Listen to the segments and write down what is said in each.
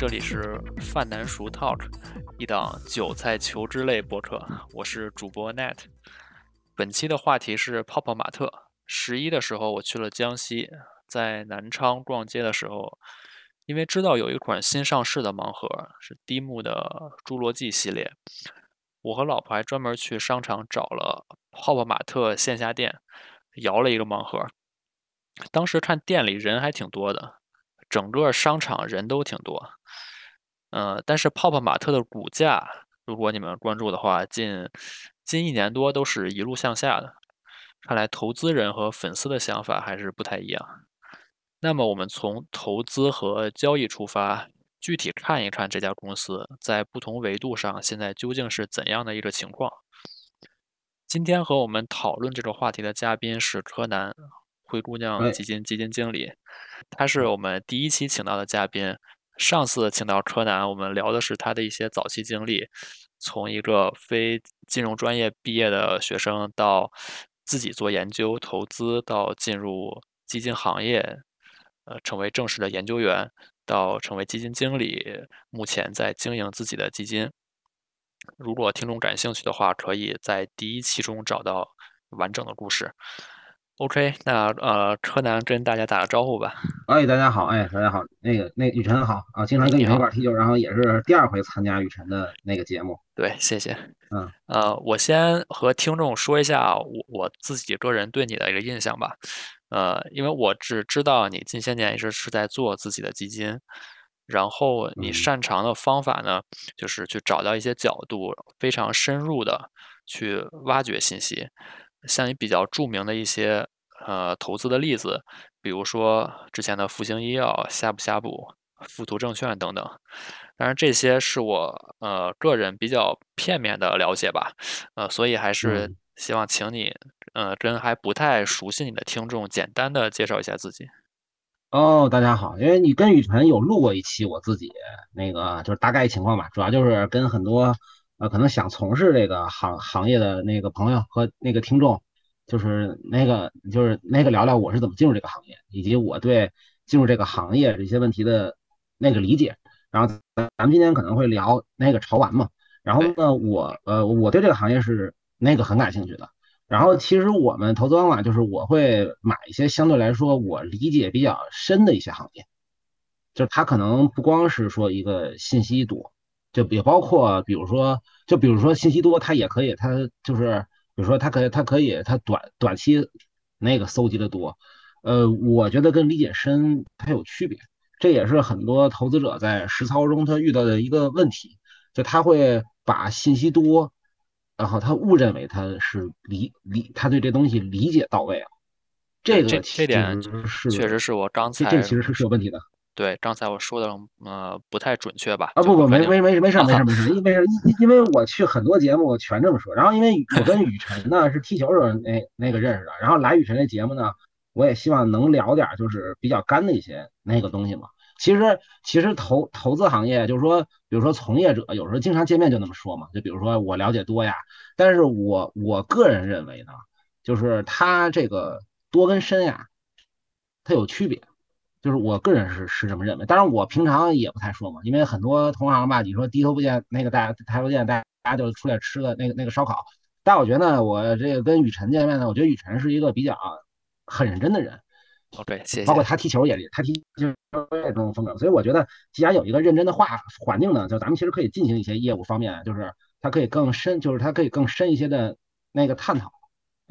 这里是饭南熟 Talk，一档韭菜求知类播客，我是主播 Net。本期的话题是泡泡玛特。十一的时候我去了江西，在南昌逛街的时候，因为知道有一款新上市的盲盒是低木的侏罗纪系列，我和老婆还专门去商场找了泡泡玛特线下店，摇了一个盲盒。当时看店里人还挺多的。整个商场人都挺多，嗯，但是泡泡玛特的股价，如果你们关注的话，近近一年多都是一路向下的。看来投资人和粉丝的想法还是不太一样。那么我们从投资和交易出发，具体看一看这家公司在不同维度上现在究竟是怎样的一个情况。今天和我们讨论这个话题的嘉宾是柯南。灰姑娘基金基金经理，他是我们第一期请到的嘉宾。上次请到柯南，我们聊的是他的一些早期经历，从一个非金融专业毕业的学生到自己做研究投资，到进入基金行业，呃，成为正式的研究员，到成为基金经理，目前在经营自己的基金。如果听众感兴趣的话，可以在第一期中找到完整的故事。OK，那呃，柯南跟大家打个招呼吧。哎，大家好，哎，大家好，那个那雨辰好啊，经常跟雨辰一块踢球，然后也是第二回参加雨辰的那个节目。对，谢谢。嗯，呃，我先和听众说一下我我自己个人对你的一个印象吧。呃，因为我只知道你近些年一直是在做自己的基金，然后你擅长的方法呢，就是去找到一些角度，非常深入的去挖掘信息。像你比较著名的一些呃投资的例子，比如说之前的复星医药、呷哺呷哺、富途证券等等。当然这些是我呃个人比较片面的了解吧，呃，所以还是希望请你呃跟还不太熟悉你的听众简单的介绍一下自己。哦，大家好，因为你跟雨辰有录过一期，我自己那个就是大概情况吧，主要就是跟很多。呃，可能想从事这个行行业的那个朋友和那个听众，就是那个就是那个聊聊我是怎么进入这个行业，以及我对进入这个行业这些问题的那个理解。然后咱们今天可能会聊那个潮玩嘛。然后呢，我呃我对这个行业是那个很感兴趣的。然后其实我们投资方法就是我会买一些相对来说我理解比较深的一些行业，就是它可能不光是说一个信息多。就也包括，比如说，就比如说信息多，它也可以，它就是，比如说它可以，它可以，它短短期那个搜集的多，呃，我觉得跟理解深它有区别，这也是很多投资者在实操中他遇到的一个问题，就他会把信息多，然后他误认为他是理理，他对这东西理解到位了，这个这点是确实是我刚才这其实是是有问题的。对，刚才我说的呃不太准确吧？啊不不没没没没事没事没事，因为因因为我去很多节目我全这么说，然后因为我跟雨辰呢是踢球时候那那个认识的，然后来雨辰这节目呢，我也希望能聊点就是比较干的一些那个东西嘛。其实其实投投资行业就是说，比如说从业者有时候经常见面就那么说嘛，就比如说我了解多呀，但是我我个人认为呢，就是他这个多跟深呀，它有区别。就是我个人是是这么认为，当然我平常也不太说嘛，因为很多同行吧，你说低头不见那个大家抬头见，大家就出来吃个那个那个烧烤。但我觉得我这个跟雨辰见面呢，我觉得雨辰是一个比较很认真的人。谢。包括他踢球也他踢球这种风格，所以我觉得既然有一个认真的话环境呢，就咱们其实可以进行一些业务方面，就是他可以更深，就是他可以更深一些的那个探讨。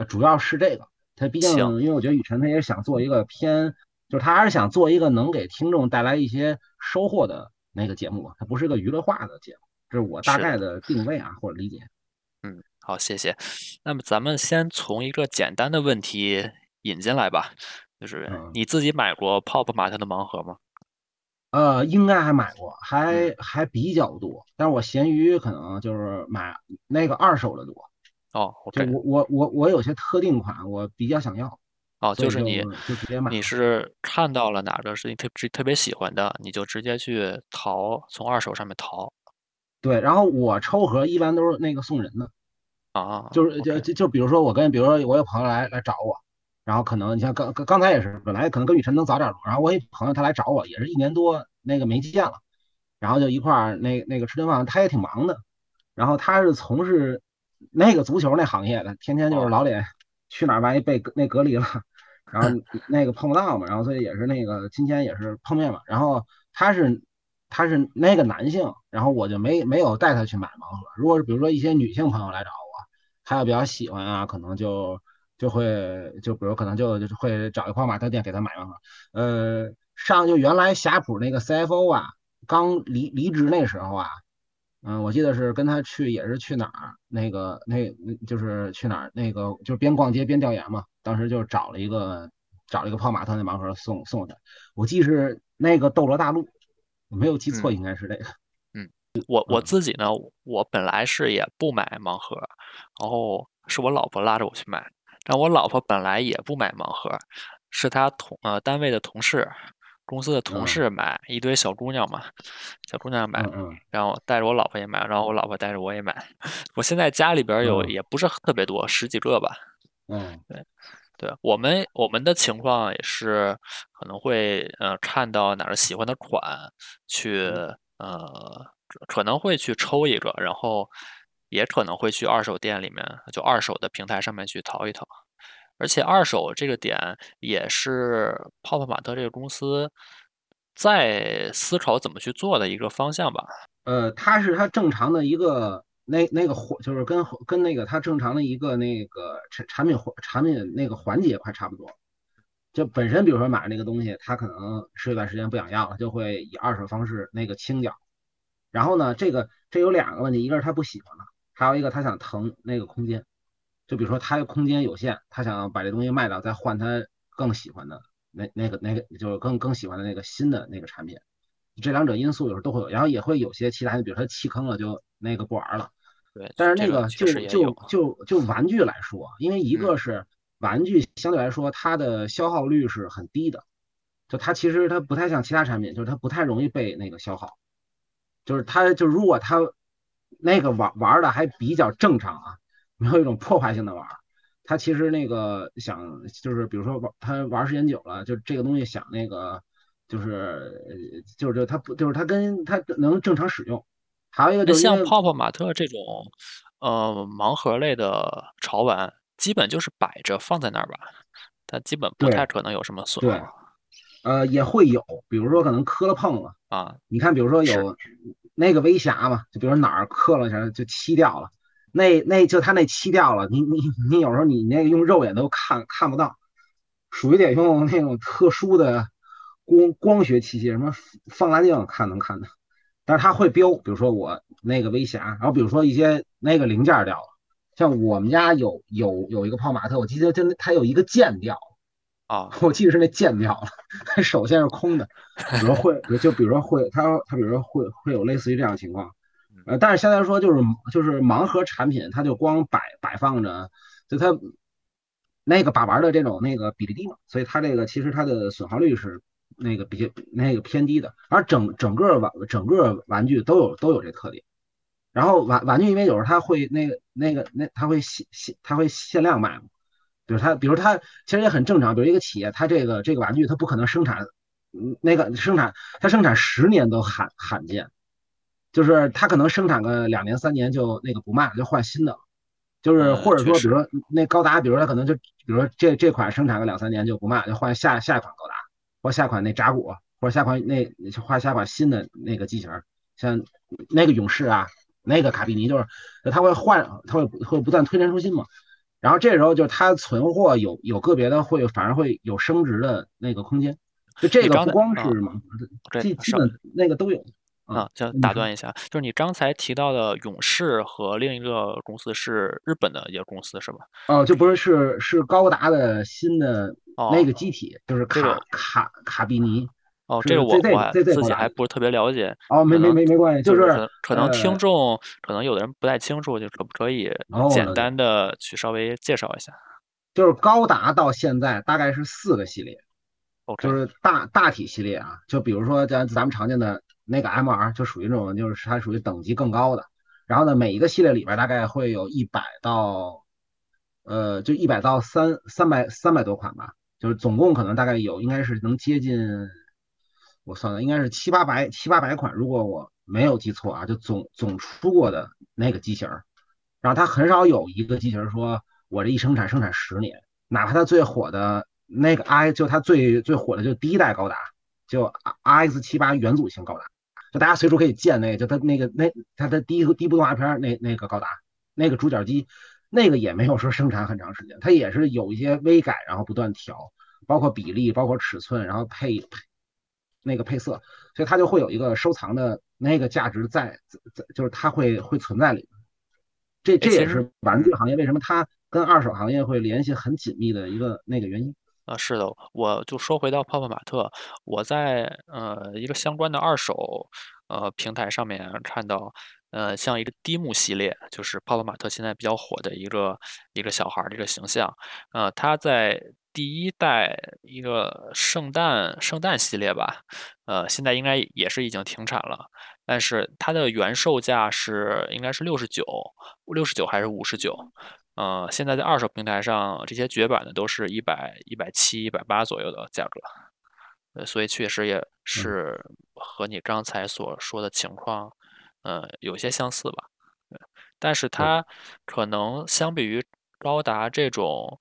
主要是这个，他毕竟因为我觉得雨辰他也想做一个偏。就是他还是想做一个能给听众带来一些收获的那个节目，它不是个娱乐化的节目，这是我大概的定位啊或者理解。嗯，好，谢谢。那么咱们先从一个简单的问题引进来吧，就是你自己买过泡泡玛特的盲盒吗？呃，应该还买过，还还比较多，但是我闲鱼可能就是买那个二手的多。哦，就我我我我有些特定款，我比较想要。哦，就是你。你是看到了哪个是你特特特别喜欢的，你就直接去淘，从二手上面淘。对，然后我抽盒一般都是那个送人的。啊，就是就就就比如说我跟，比如说我有朋友来来找我，然后可能你像刚刚刚才也是，本来可能跟雨辰能早点录，然后我一朋友他来找我，也是一年多那个没见了，然后就一块儿那那个吃顿饭，他也挺忙的，然后他是从事那个足球那行业的，天天就是老脸去哪儿万一被那隔离了，然后那个碰不到嘛，然后所以也是那个今天也是碰面嘛，然后他是他是那个男性，然后我就没没有带他去买盲盒，如果是比如说一些女性朋友来找我，他要比较喜欢啊，可能就就会就比如可能就就会找一块马特店给他买盲盒，呃，上就原来霞浦那个 CFO 啊。刚离离职那时候啊，嗯，我记得是跟他去，也是去哪儿，那个那就是去哪儿，那个就是边逛街边调研嘛。当时就找了一个找了一个泡玛特那盲盒送送他，我记是那个斗罗大陆，我没有记错，应该是这个。嗯，我我自己呢，我本来是也不买盲盒，然后是我老婆拉着我去买，但我老婆本来也不买盲盒，是她同呃单位的同事。公司的同事买一堆小姑娘嘛，小姑娘买，然后带着我老婆也买，然后我老婆带着我也买。我现在家里边有也不是特别多，十几个吧。嗯，对，对我们我们的情况也是可能会呃看到哪儿喜欢的款，去呃可能会去抽一个，然后也可能会去二手店里面就二手的平台上面去淘一淘。而且二手这个点也是泡泡玛特这个公司在思考怎么去做的一个方向吧。呃，它是它正常的一个那那个环，就是跟跟那个它正常的一个那个产产品环产品那个环节快差不多。就本身比如说买那个东西，他可能是一段时间不想要了，就会以二手方式那个清掉。然后呢，这个这有两个问题，一个是他不喜欢了，还有一个他想腾那个空间。就比如说他的空间有限，他想把这东西卖掉，再换他更喜欢的那那个那个，就是更更喜欢的那个新的那个产品。这两者因素有时候都会有，然后也会有些其他的，比如说弃坑了就那个不玩了。对，但是那个就就就就玩具来说，因为一个是玩具相对来说它的消耗率是很低的，就它其实它不太像其他产品，就是它不太容易被那个消耗。就是它就如果它那个玩玩的还比较正常啊。没有一种破坏性的玩儿，他其实那个想就是比如说玩他玩时间久了，就这个东西想那个就是就是他不就是他跟他能正常使用。还有一个就是像泡泡玛特这种呃盲盒类的潮玩，基本就是摆着放在那儿吧，它基本不太可能有什么损耗。呃，也会有，比如说可能磕了碰了啊。你看，比如说有那个微瑕嘛，就比如哪儿磕了一下就漆掉了。那那就它那漆掉了，你你你有时候你那个用肉眼都看看不到，属于得用那种特殊的光光学器械，什么放大镜看能看的。但是它会标，比如说我那个微瑕，然后比如说一些那个零件掉了，像我们家有有有一个泡玛特，我记得就它有一个键掉了啊，我记得是那键掉了，它首先是空的，比如会就比如说会它它比如说会会有类似于这样的情况。呃，但是相对来说，就是就是盲盒产品，它就光摆摆放着，就它那个把玩的这种那个比例低嘛，所以它这个其实它的损耗率是那个比那个偏低的。而整整个玩整个玩具都有都有这特点。然后玩玩具因为有时候它会那个那个那它会限限它会限量卖嘛，比如它比如它其实也很正常，比如一个企业它这个这个玩具它不可能生产，那个生产它生产十年都罕罕见。就是它可能生产个两年三年就那个不卖了，就换新的了。就是或者说，比如说那高达，比如说它可能就，比如说这这款生产个两三年就不卖，就换下下一款高达，或下款那扎古，或者下款那换下款新的那个机型，像那个勇士啊，那个卡比尼，就是它会换，它会会不断推陈出新嘛。然后这时候就是它存货有有个别的会反而会有升值的那个空间。就这个不光是嘛，基基本那个都有。啊，就打断一下，就是你刚才提到的勇士和另一个公司是日本的一个公司是吧？哦，就不是是是高达的新的那个机体，就是卡卡卡比尼。哦，这个我我自己还不是特别了解。哦，没没没没关系，就是可能听众可能有的人不太清楚，就可不可以简单的去稍微介绍一下？就是高达到现在大概是四个系列，OK，就是大大体系列啊，就比如说咱咱们常见的。那个 M R 就属于那种，就是它属于等级更高的。然后呢，每一个系列里边大概会有一百到，呃，就一百到三三百三百多款吧。就是总共可能大概有，应该是能接近，我算的应该是七八百七八百款，如果我没有记错啊，就总总出过的那个机型。然后它很少有一个机型说，我这一生产生产十年，哪怕它最火的那个 i，就它最最火的就第一代高达，就 RX 七八元祖型高达，就大家随处可以见那个，就他那个那他的第一第一部动画片那那个高达，那个主角机，那个也没有说生产很长时间，它也是有一些微改，然后不断调，包括比例，包括尺寸，然后配配那个配色，所以它就会有一个收藏的那个价值在，在就是它会会存在里面。这这也是玩具行业为什么它跟二手行业会联系很紧密的一个那个原因啊。是的，我就说回到泡泡玛特，我在呃一个相关的二手呃平台上面看到，呃像一个低木系列，就是泡泡玛特现在比较火的一个一个小孩儿这个形象，呃他在第一代一个圣诞圣诞系列吧，呃现在应该也是已经停产了。但是它的原售价是应该是六十九，六十九还是五十九？呃，现在在二手平台上，这些绝版的都是一百、一百七、一百八左右的价格。呃，所以确实也是和你刚才所说的情况，呃，有些相似吧。但是它可能相比于高达这种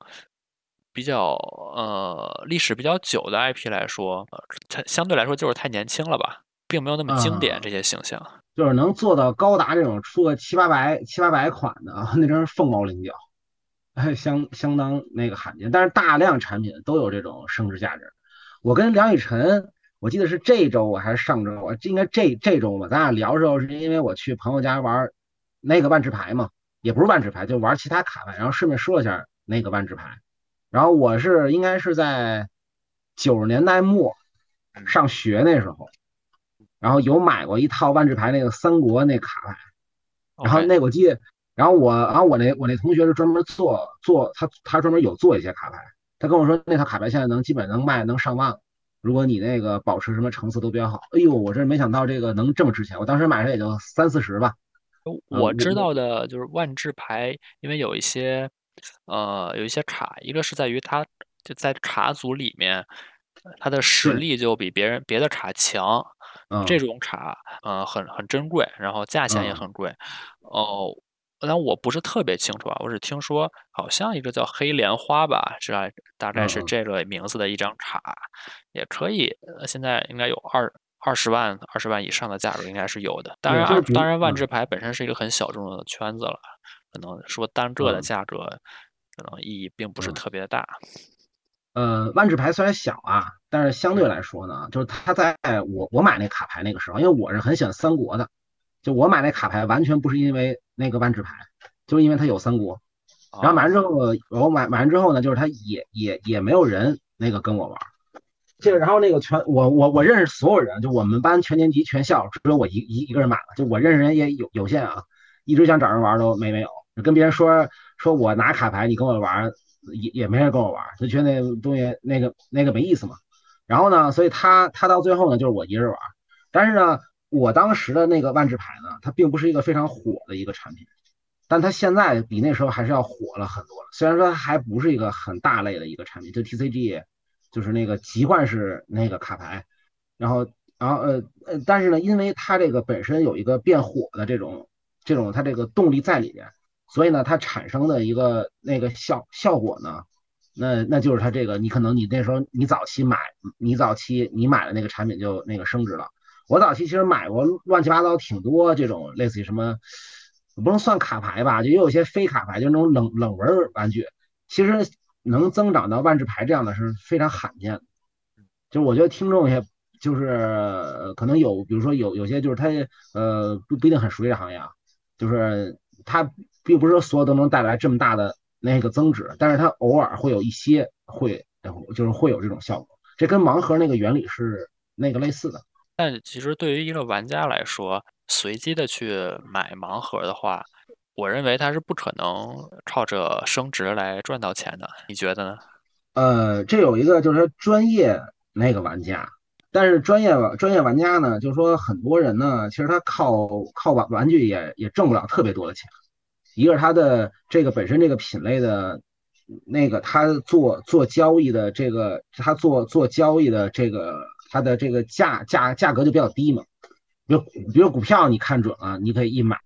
比较呃历史比较久的 IP 来说，它相对来说就是太年轻了吧。并没有那么经典，这些形象就是能做到高达这种出个七八百、七八百款的，那真是凤毛麟角，相相当那个罕见。但是大量产品都有这种升值价值。我跟梁雨辰，我记得是这周我还是上周，我应该这这周吧，咱俩聊的时候是因为我去朋友家玩那个万智牌嘛，也不是万智牌，就玩其他卡牌，然后顺便说了一下那个万智牌。然后我是应该是在九十年代末上学那时候。然后有买过一套万智牌那个三国那卡牌，然后那我记得，然后我，然后我那我那同学是专门做做他他专门有做一些卡牌，他跟我说那套卡牌现在能基本能卖能上万，如果你那个保持什么成色都比较好。哎呦，我真没想到这个能这么值钱，我当时买的也就三四十吧。我知道的就是万智牌，因为有一些呃有一些卡，一个是在于它就在卡组里面，它的实力就比别人别的卡强。这种卡，呃，很很珍贵，然后价钱也很贵。哦，但我不是特别清楚啊，我只听说好像一个叫黑莲花吧，是大概是这个名字的一张卡，也可以。现在应该有二二十万、二十万以上的价格应该是有的。当然，当然万智牌本身是一个很小众的圈子了，可能说单个的价格可能意义并不是特别大。呃，万智牌虽然小啊，但是相对来说呢，就是它在我我买那卡牌那个时候，因为我是很喜欢三国的，就我买那卡牌完全不是因为那个万智牌，就是因为它有三国。然后买完之后，我买买完之后呢，就是他也也也没有人那个跟我玩，就然后那个全我我我认识所有人，就我们班全年级全校只有我一一一个人买了，就我认识人也有有限啊，一直想找人玩都没没有，跟别人说说我拿卡牌，你跟我玩。也也没人跟我玩，就觉得那东西那个那个没意思嘛。然后呢，所以他他到最后呢，就是我一个人玩。但是呢，我当时的那个万智牌呢，它并不是一个非常火的一个产品，但它现在比那时候还是要火了很多了。虽然说它还不是一个很大类的一个产品，就 TCG，就是那个集幻式那个卡牌。然后，然后呃呃，但是呢，因为它这个本身有一个变火的这种这种它这个动力在里面。所以呢，它产生的一个那个效效果呢，那那就是它这个，你可能你那时候你早期买，你早期你买的那个产品就那个升值了。我早期其实买过乱七八糟挺多这种类似于什么，不能算卡牌吧，就也有些非卡牌，就那种冷冷门玩具，其实能增长到万智牌这样的是非常罕见的。就我觉得听众也就是可能有，比如说有有些就是他呃不不一定很熟悉这行业啊，就是他。并不是说所有都能带来这么大的那个增值，但是他偶尔会有一些会，就是会有这种效果。这跟盲盒那个原理是那个类似的。但其实对于一个玩家来说，随机的去买盲盒的话，我认为他是不可能靠着升值来赚到钱的。你觉得呢？呃，这有一个就是说专业那个玩家，但是专业专业玩家呢，就是说很多人呢，其实他靠靠玩玩具也也挣不了特别多的钱。一个是他的这个本身这个品类的，那个他做做交易的这个他做做交易的这个它的这个价价价格就比较低嘛。比如比如股票你看准了，你可以一买，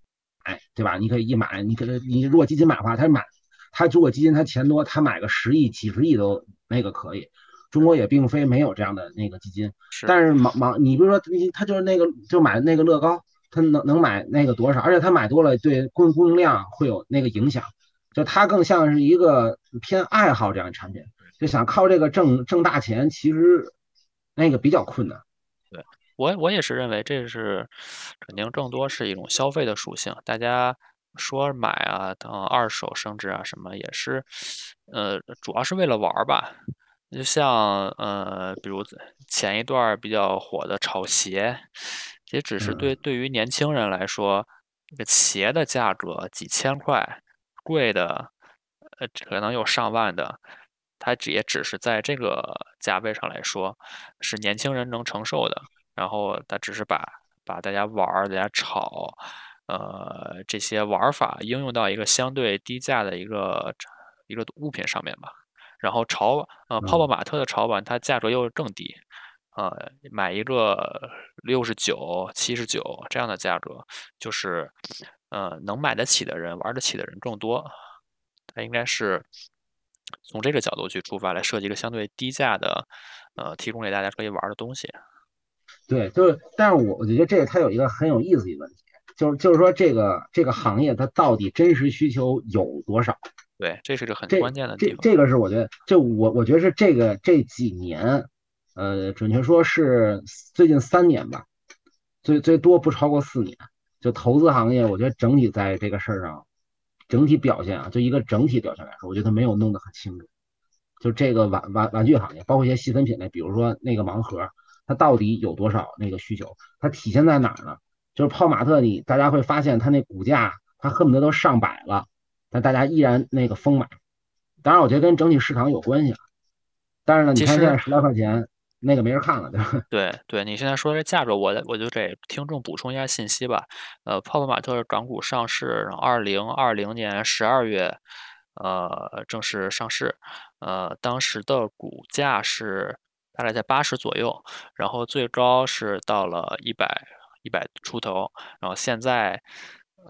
哎，对吧？你可以一买，你可能你如果基金买的话，它买，它如果基金它钱多，它买个十亿、几十亿都那个可以。中国也并非没有这样的那个基金，但是忙忙，你比如说你他就是那个就买那个乐高，他能能买那个多少？而且他买多了对供供应量会有那个影响，就他更像是一个偏爱好这样的产品，就想靠这个挣挣大钱，其实那个比较困难。对我我也是认为这是肯定更多是一种消费的属性，大家说买啊等二手升值啊什么也是，呃，主要是为了玩吧。就像呃，比如前一段比较火的炒鞋，也只是对对于年轻人来说，这个鞋的价格几千块，贵的呃可能有上万的，它只也只是在这个价位上来说，是年轻人能承受的。然后它只是把把大家玩儿、大家炒，呃这些玩法应用到一个相对低价的一个一个物品上面吧。然后潮呃泡泡玛特的潮玩它价格又更低，呃买一个六十九七十九这样的价格，就是呃能买得起的人玩得起的人更多，它应该是从这个角度去出发来设计一个相对低价的呃提供给大家可以玩的东西。对，就是，但是我我觉得这个它有一个很有意思的问题，就是就是说这个这个行业它到底真实需求有多少？对，这是个很关键的地方。这这个是我觉得，就我我觉得是这个这几年，呃，准确说是最近三年吧，最最多不超过四年。就投资行业，我觉得整体在这个事儿上，整体表现啊，就一个整体表现来说，我觉得没有弄得很清楚。就这个玩玩玩具行业，包括一些细分品类，比如说那个盲盒，它到底有多少那个需求？它体现在哪儿呢？就是泡玛特，你大家会发现它那股价，它恨不得都上百了。但大家依然那个疯买，当然我觉得跟整体市场有关系啊。但是呢，你看现在十来块钱，那个没人看了，对？对，你现在说这价格，我我就给听众补充一下信息吧。呃，泡泡玛特港股上市，然后二零二零年十二月，呃，正式上市。呃，当时的股价是大概在八十左右，然后最高是到了一百一百出头，然后现在。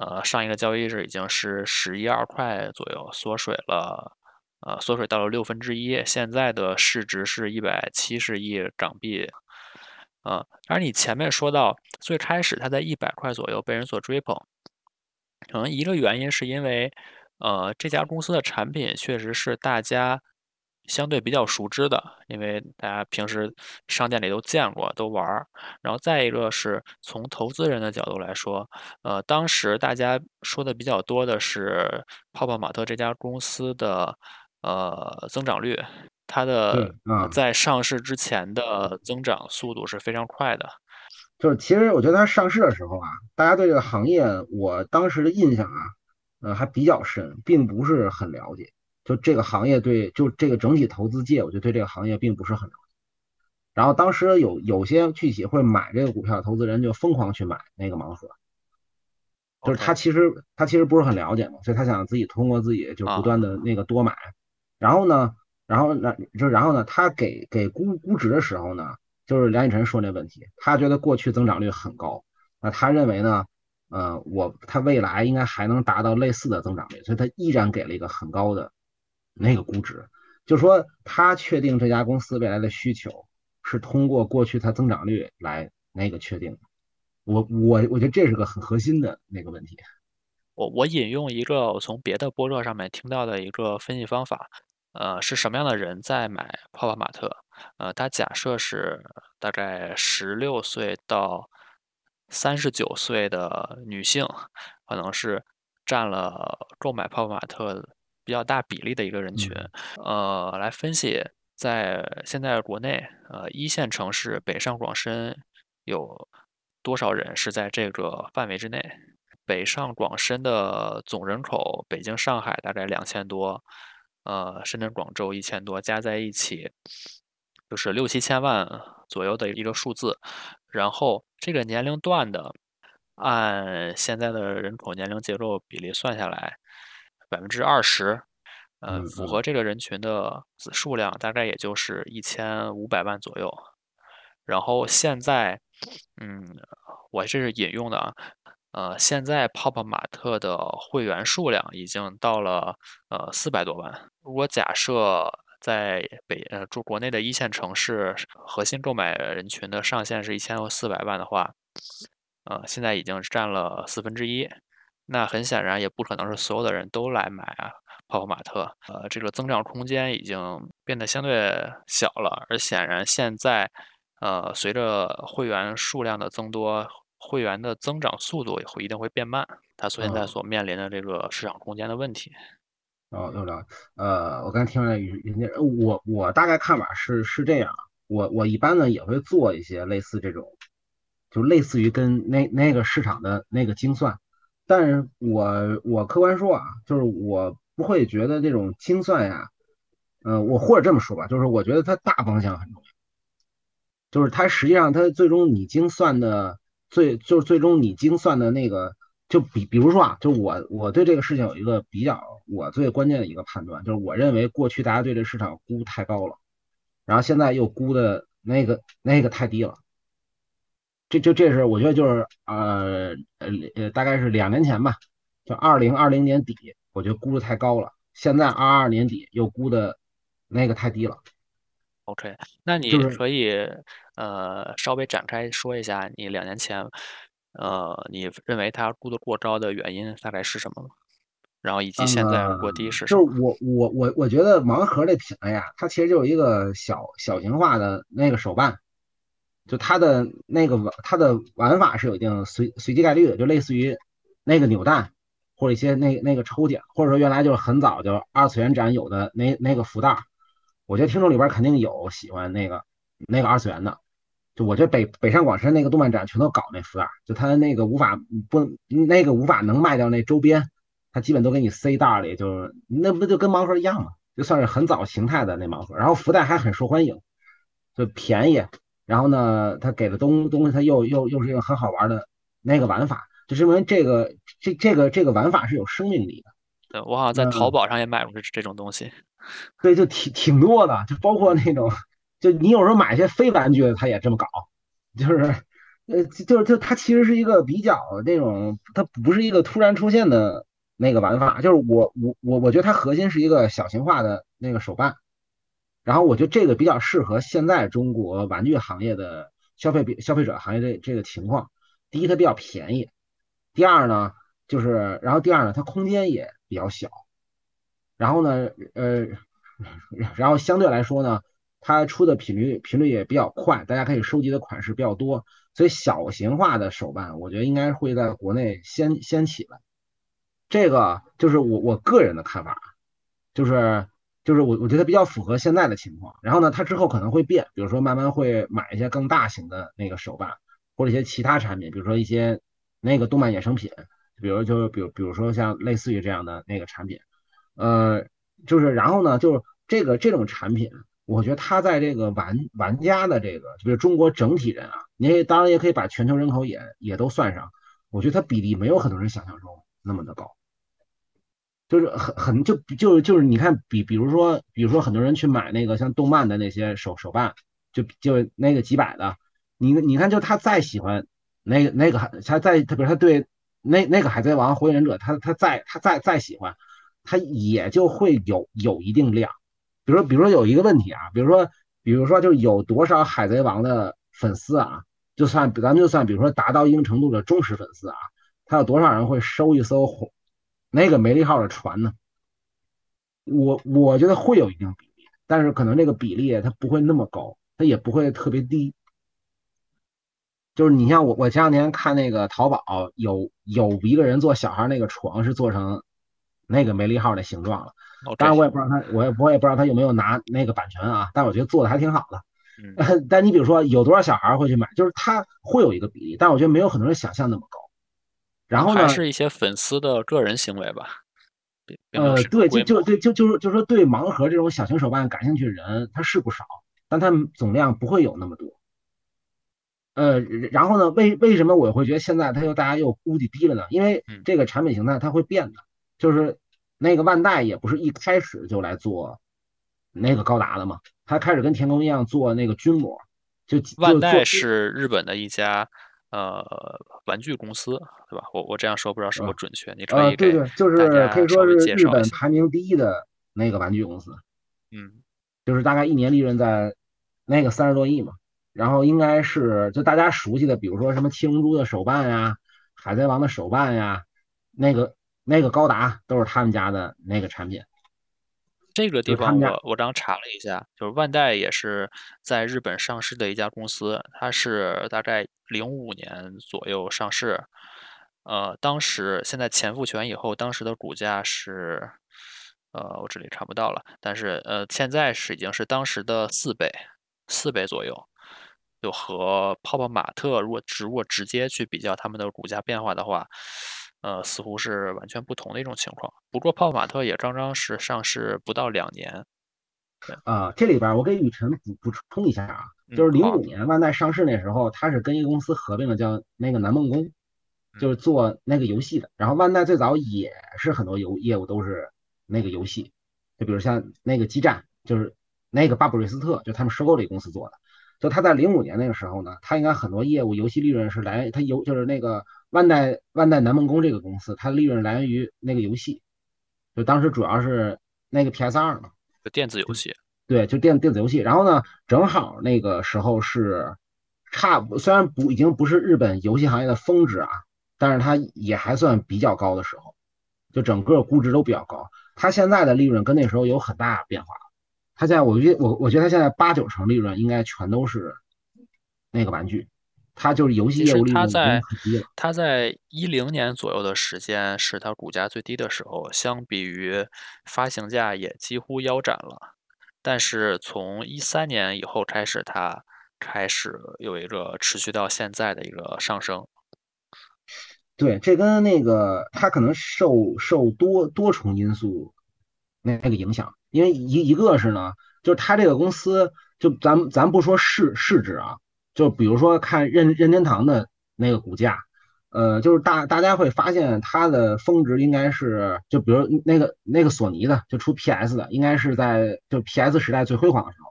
呃，上一个交易日已经是十一二块左右，缩水了，呃，缩水到了六分之一。现在的市值是一百七十亿港币，啊，而你前面说到最开始它在一百块左右被人所追捧，可能一个原因是因为，呃，这家公司的产品确实是大家。相对比较熟知的，因为大家平时商店里都见过，都玩儿。然后再一个是从投资人的角度来说，呃，当时大家说的比较多的是泡泡玛特这家公司的呃增长率，它的在上市之前的增长速度是非常快的。就是其实我觉得它上市的时候啊，大家对这个行业，我当时的印象啊，呃还比较深，并不是很了解。就这个行业对，就这个整体投资界，我觉得对这个行业并不是很了解。然后当时有有些具体会买这个股票的投资人就疯狂去买那个盲盒，就是他其实他其实不是很了解嘛，所以他想自己通过自己就不断的那个多买。然后呢，然后那就然后呢，他给给估估值的时候呢，就是梁宇晨说那问题，他觉得过去增长率很高，那他认为呢，呃，我他未来应该还能达到类似的增长率，所以他依然给了一个很高的。那个估值，就说他确定这家公司未来的需求是通过过去它增长率来那个确定的。我我我觉得这是个很核心的那个问题。我我引用一个我从别的播客上面听到的一个分析方法，呃，是什么样的人在买泡泡玛特？呃，他假设是大概十六岁到三十九岁的女性，可能是占了购买泡泡玛特。比较大比例的一个人群，呃，来分析，在现在国内，呃，一线城市北上广深有多少人是在这个范围之内？北上广深的总人口，北京、上海大概两千多，呃，深圳、广州一千多，加在一起就是六七千万左右的一个数字。然后这个年龄段的，按现在的人口年龄结构比例算下来。百分之二十，呃，符合这个人群的子数量大概也就是一千五百万左右。然后现在，嗯，我这是引用的啊，呃，现在泡泡玛特的会员数量已经到了呃四百多万。如果假设在北呃住国内的一线城市，核心购买人群的上限是一千四百万的话，呃，现在已经占了四分之一。那很显然也不可能是所有的人都来买啊泡泡玛特，呃，这个增长空间已经变得相对小了。而显然现在，呃，随着会员数量的增多，会员的增长速度也会一定会变慢，它所现在所面临的这个市场空间的问题。哦，有了，呃，我刚听了人家，我我大概看法是是这样，我我一般呢也会做一些类似这种，就类似于跟那那个市场的那个精算，但是我我客观说啊，就是我不会觉得这种精算呀，呃，我或者这么说吧，就是我觉得它大方向很重要，就是它实际上它最终你精算的最就是最终你精算的那个。就比比如说啊，就我我对这个事情有一个比较，我最关键的一个判断，就是我认为过去大家对这市场估太高了，然后现在又估的那个那个太低了，这就这是我觉得就是呃呃呃大概是两年前吧，就二零二零年底，我觉得估的太高了，现在二二年底又估的那个太低了。OK，那你可以呃稍微展开说一下你两年前。呃，你认为它估的过高的原因大概是什么？然后以及现在过低是？就是我我我我觉得盲盒这品类啊，它其实就是一个小小型化的那个手办，就它的那个玩它的玩法是有一定随随机概率的，就类似于那个扭蛋或者一些那那个抽奖，或者说原来就是很早就二次元展有的那那个福袋，我觉得听众里边肯定有喜欢那个那个二次元的。就我觉得北北上广深那个动漫展全都搞那福袋，就他那个无法不那个无法能卖掉那周边，他基本都给你塞袋里，就是那不就跟盲盒一样嘛？就算是很早形态的那盲盒，然后福袋还很受欢迎，就便宜，然后呢，他给的东东西他又又又是一个很好玩的那个玩法，就是因为这个这这个这个玩法是有生命力的。对我好像在淘宝上也买过这这种东西，对，就挺挺多的，就包括那种。就你有时候买一些非玩具，他也这么搞，就是，呃，就是就它其实是一个比较那种，它不是一个突然出现的那个玩法，就是我我我我觉得它核心是一个小型化的那个手办，然后我觉得这个比较适合现在中国玩具行业的消费消费者行业的这个情况。第一，它比较便宜；第二呢，就是然后第二呢，它空间也比较小，然后呢，呃，然后相对来说呢。它出的频率频率也比较快，大家可以收集的款式比较多，所以小型化的手办，我觉得应该会在国内先先起来。这个就是我我个人的看法，就是就是我我觉得比较符合现在的情况。然后呢，它之后可能会变，比如说慢慢会买一些更大型的那个手办，或者一些其他产品，比如说一些那个动漫衍生品，比如就比如比如说像类似于这样的那个产品，呃，就是然后呢，就是这个这种产品。我觉得他在这个玩玩家的这个，就是中国整体人啊，你当然也可以把全球人口也也都算上。我觉得他比例没有很多人想象中那么的高，就是很很就就就是你看，比比如说比如说很多人去买那个像动漫的那些手手办，就就那个几百的，你你看就他再喜欢那个那个他再特别他对那那个海贼王火影忍者，他他再他再再喜欢，他也就会有有一定量。比如，比如说有一个问题啊，比如说，比如说，就有多少海贼王的粉丝啊？就算咱们就算，比如说达到一定程度的忠实粉丝啊，他有多少人会收一艘红那个梅利号的船呢？我我觉得会有一定比例，但是可能这个比例它不会那么高，它也不会特别低。就是你像我，我前两天看那个淘宝，有有一个人做小孩那个床是做成那个梅利号的形状了。当然我也不知道他，我也我也不知道他有没有拿那个版权啊，但我觉得做的还挺好的。但你比如说有多少小孩会去买，就是他会有一个比例，但我觉得没有很多人想象那么高。然后呢？还是一些粉丝的个人行为吧。呃，对，就就对，就就是就是说，对盲盒这种小型手办感兴趣的人他是不少，但他总量不会有那么多。呃，然后呢，为为什么我会觉得现在它又大家又估计低了呢？因为这个产品形态它会变的，就是。那个万代也不是一开始就来做那个高达的嘛，它开始跟田宫一样做那个军模，就就万代是日本的一家呃玩具公司，对吧？我我这样说不知道是否呃准确，你可呃，以给对对，就大是可以说是日。本排名第一的那个玩具公司，嗯就是大概一年利润在那个三十多亿嘛。然后应该是就大家熟悉的，比如说什么七龙珠的手办呀、海贼王的手办呀，那个那个高达都是他们家的那个产品，这个地方我我刚查了一下，就是万代也是在日本上市的一家公司，它是大概零五年左右上市，呃，当时现在钱复权以后，当时的股价是，呃，我这里看不到了，但是呃，现在是已经是当时的四倍，四倍左右，就和泡泡玛特如果直如果直接去比较它们的股价变化的话，呃，似乎是完全不同的一种情况。不过泡泡玛特也刚刚是上市不到两年，啊、这里边我给雨辰补补充一下啊，就是零五年万代上市那时候，它是跟一个公司合并了，叫那个南梦宫，就嗯是做那个游戏的。然后万代最早也是很多游业务都是那个游戏，就比如像那个基站，就是那个巴布瑞斯特，就他们收购这个公司做的。就他在零五年那个时候呢，他应该很多业务游戏利润是来，他游就是那个万代万代南梦宫这个公司，它利润来源于那个游戏，就当时主要是那个 PS 二嘛。就电子游戏，对，就电电子游戏。然后呢，正好那个时候是差不，虽然不已经不是日本游戏行业的峰值啊，但是它也还算比较高的时候，就整个估值都比较高。它现在的利润跟那时候有很大变化。它现在，我觉得我我觉得他现在八九成利润应该全都是那个玩具，他就是游戏业务利润已经它在很低了。它在一零年左右的时间是它股价最低的时候，相比于发行价也几乎腰斩了。但是从一三年以后开始，它开始有一个持续到现在的一个上升。对，这跟那个它可能受受多多重因素那那个影响，因为一一个是呢，就是它这个公司，就咱咱不说市市值啊，就比如说看任任天堂的那个股价，呃，就是大大家会发现它的峰值应该是，就比如那个那个索尼的，就出 PS 的，应该是在就 PS 时代最辉煌的时候，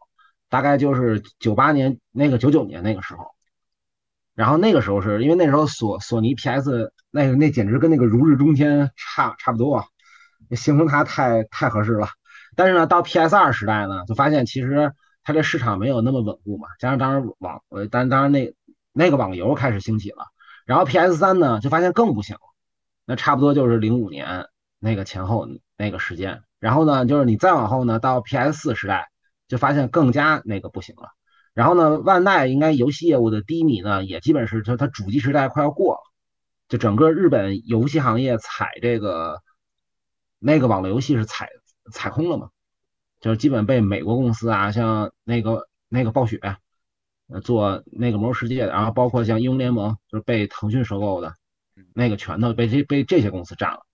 大概就是九八年那个九九年那个时候。然后那个时候是因为那时候索索尼 PS 那个那简直跟那个如日中天差差不多啊，形容它太太合适了。但是呢，到 PS 二时代呢，就发现其实它这市场没有那么稳固嘛，加上当时网呃，当当然那那个网游开始兴起了，然后 PS 三呢就发现更不行了，那差不多就是零五年那个前后那个时间。然后呢，就是你再往后呢，到 PS 四时代就发现更加那个不行了。然后呢，万代应该游戏业务的低迷呢，也基本是就它主机时代快要过了，就整个日本游戏行业踩这个那个网络游戏是踩踩空了嘛，就是基本被美国公司啊，像那个那个暴雪，呃，做那个魔兽世界的，然后包括像英雄联盟，就是被腾讯收购的那个拳头被这被这些公司占了。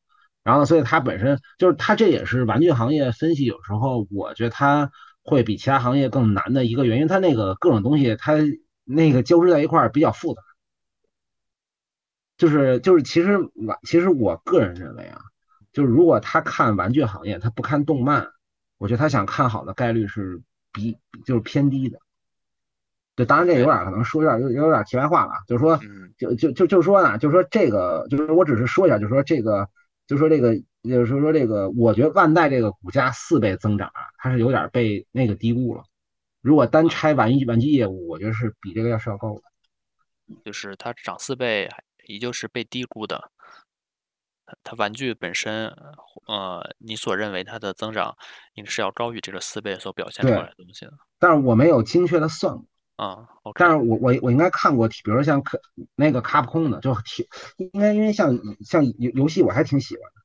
然后，所以它本身就是它这也是玩具行业分析有时候我觉得它会比其他行业更难的一个原因，它那个各种东西它那个交织在一块儿比较复杂。就是就是其实玩其实我个人认为啊，就是如果他看玩具行业，他不看动漫，我觉得他想看好的概率是比就是偏低的。对，当然这有点可能说有点有有点题外话了，就是说嗯，就就就就说呢，就是说这个就是我只是说一下，就是说这个就是说这个就是说这个，我觉得万代这个股价四倍增长啊，它是有点被那个低估了。如果单拆玩具玩具业务，我觉得是比这个要是要高的。就是它涨四倍，也就是被低估的。它玩具本身，呃，你所认为它的增长应该是要高于这个四倍所表现出来的东西的。但是我没有精确的算过。啊，OK，但是我我我应该看过，比如说像卡那个卡普空的，就挺应该因为像像游游戏我还挺喜欢的，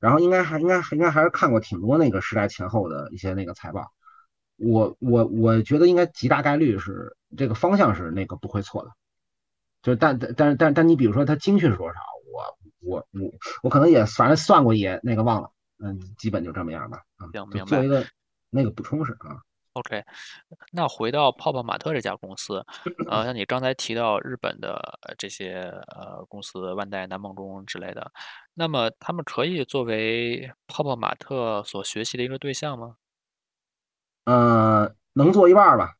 然后应该还应该应该还是看过挺多那个时代前后的一些那个财报，我我我觉得应该极大概率是这个方向是那个不会错的，就是但但但但但你比如说它精确是多少，我我我我可能也反正算过也那个忘了，嗯，基本就这么样吧，啊，行明白就做一个那个补充是啊。OK，那回到泡泡玛特这家公司，呃，像你刚才提到日本的这些呃公司，万代、南梦宫之类的，那么他们可以作为泡泡玛特所学习的一个对象吗？呃，能做一半儿吧，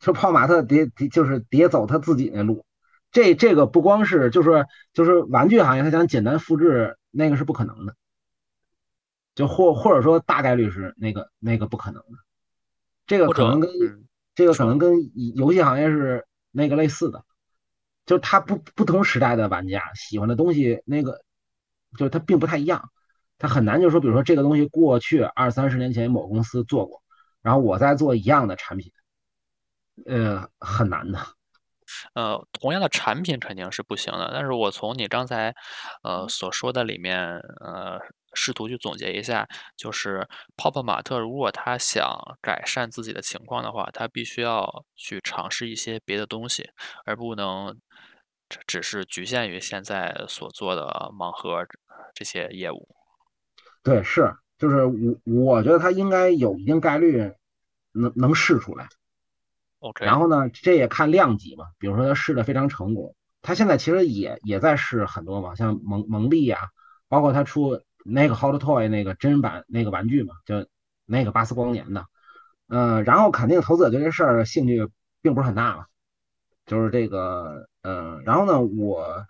就泡玛特得得就是得走他自己那路。这这个不光是就是就是玩具行业，他想简单复制那个是不可能的，就或或者说大概率是那个那个不可能的。这个可能跟这个可能跟游戏行业是那个类似的，就是他不不同时代的玩家喜欢的东西，那个就是他并不太一样，他很难就是说，比如说这个东西过去二三十年前某公司做过，然后我在做一样的产品，呃，很难的。呃，同样的产品肯定是不行的，但是我从你刚才，呃所说的里面，呃，试图去总结一下，就是泡泡玛特如果他想改善自己的情况的话，他必须要去尝试一些别的东西，而不能只是局限于现在所做的盲盒这些业务。对，是，就是我我觉得他应该有一定概率能能试出来。然后呢，这也看量级嘛。比如说他试的非常成功，他现在其实也也在试很多嘛，像蒙蒙利呀，包括他出那个 Hot Toy 那个真人版那个玩具嘛，就那个巴斯光年的。嗯，然后肯定投资者对这事儿兴趣并不是很大嘛。就是这个，嗯，然后呢，我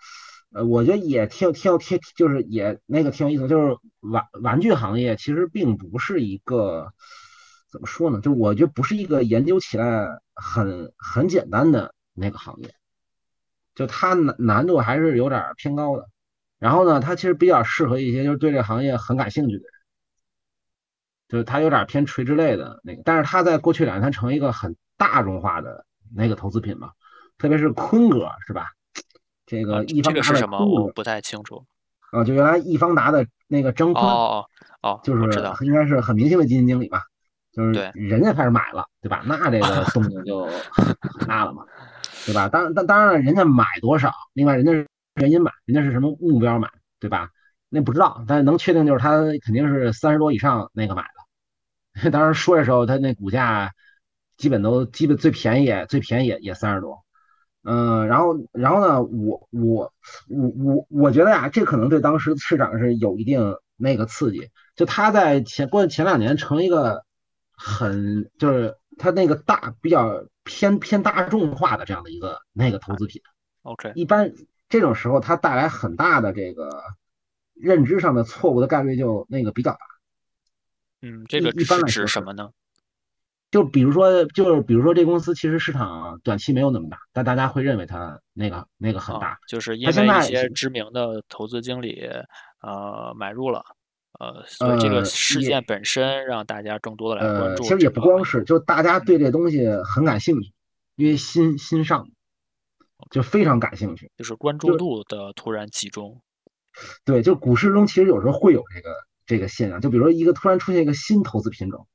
呃，我觉得也挺挺挺就是也那个挺有意思，就是玩玩具行业其实并不是一个。怎么说呢？就是我觉得不是一个研究起来很很简单的那个行业，就它难难度还是有点偏高的。然后呢，它其实比较适合一些就是对这个行业很感兴趣的人，就是它有点偏垂直类的那个。但是它在过去两年，它成为一个很大众化的那个投资品嘛，特别是坤哥是吧？这个易方达是什么？我不太清楚。啊，就原来易方达的那个张坤哦哦，就是应该是很明星的基金经理吧。就是人家开始买了，对吧？那这个 动静就很大了嘛，对吧？当当当然了，人家买多少，另外人家是原因买，人家是什么目标买，对吧？那不知道，但是能确定就是他肯定是三十多以上那个买的。当时说的时候，他那股价基本都基本最便宜最便宜也也三十多。嗯，然后然后呢，我我我我我觉得呀，这可能对当时市场是有一定那个刺激。就他在前过去前两年成一个。很就是它那个大比较偏偏大众化的这样的一个那个投资品，OK，一般这种时候它带来很大的这个认知上的错误的概率就那个比较大。嗯，这个一般指什么呢？就比如说，就是比如说这公司其实市场短期没有那么大，但大家会认为它那个那个很大，就是因为一些知名的投资经理呃买入了。呃，所以这个事件本身让大家更多的来关注。其实也不光是，就大家对这东西很感兴趣，因为新新上，就非常感兴趣，就是关注度的突然集中。对，就股市中其实有时候会有这个这个现象，就比如说一个突然出现一个新投资品种，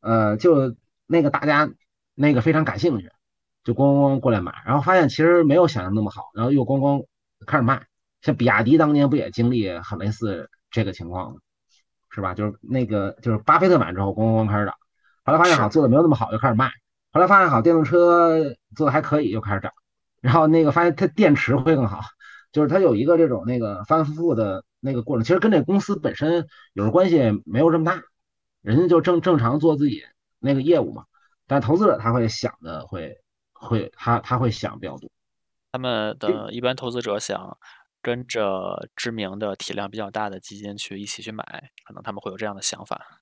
呃，就那个大家那个非常感兴趣，就咣咣咣过来买，然后发现其实没有想象那么好，然后又咣咣开始卖。像比亚迪当年不也经历很类似这个情况吗？是吧？就是那个，就是巴菲特买之后，咣咣咣开始涨，后来发现好做的没有那么好，又开始卖。后来发现好电动车做的还可以，又开始涨。然后那个发现它电池会更好，就是它有一个这种那个反反复复的那个过程。其实跟这公司本身有时关系没有这么大，人家就正正常做自己那个业务嘛。但投资者他会想的会会他他会想比较多。他们的一般投资者想。跟着知名的体量比较大的基金去一起去买，可能他们会有这样的想法。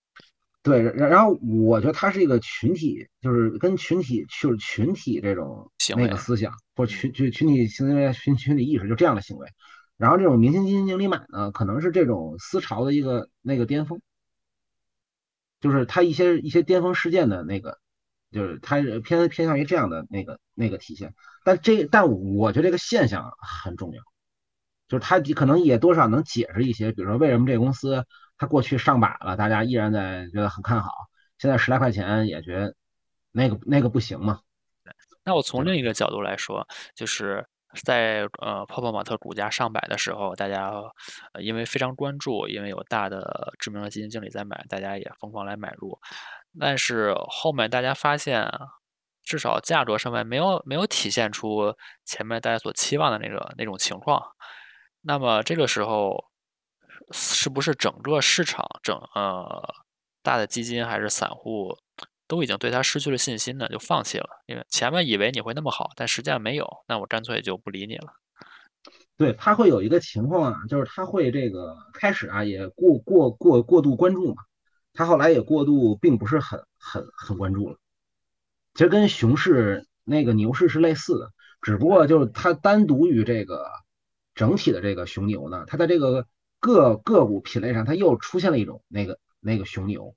对，然然后我觉得它是一个群体，就是跟群体就是群体这种那个思想，或群群群体行为群群体意识，就这样的行为。然后这种明星基金经理买呢，可能是这种思潮的一个那个巅峰，就是它一些一些巅峰事件的那个，就是它偏偏向于这样的那个那个体现。但这但我觉得这个现象很重要。就是他可能也多少能解释一些，比如说为什么这个公司它过去上百了，大家依然在觉得很看好，现在十来块钱也觉得那个那个不行嘛。那我从另一个角度来说，就是在呃泡泡玛特股价上百的时候，大家因为非常关注，因为有大的知名的基金经理在买，大家也疯狂来买入。但是后面大家发现，至少价格上面没有没有体现出前面大家所期望的那个那种情况。那么这个时候，是不是整个市场整呃大的基金还是散户都已经对他失去了信心呢，就放弃了。因为前面以为你会那么好，但实际上没有，那我干脆就不理你了。对他会有一个情况啊，就是他会这个开始啊也过过过过度关注嘛，他后来也过度并不是很很很关注了。其实跟熊市那个牛市是类似的，只不过就是它单独于这个整体的这个熊牛呢，它在这个各个股品类上，它又出现了一种那个那个熊牛。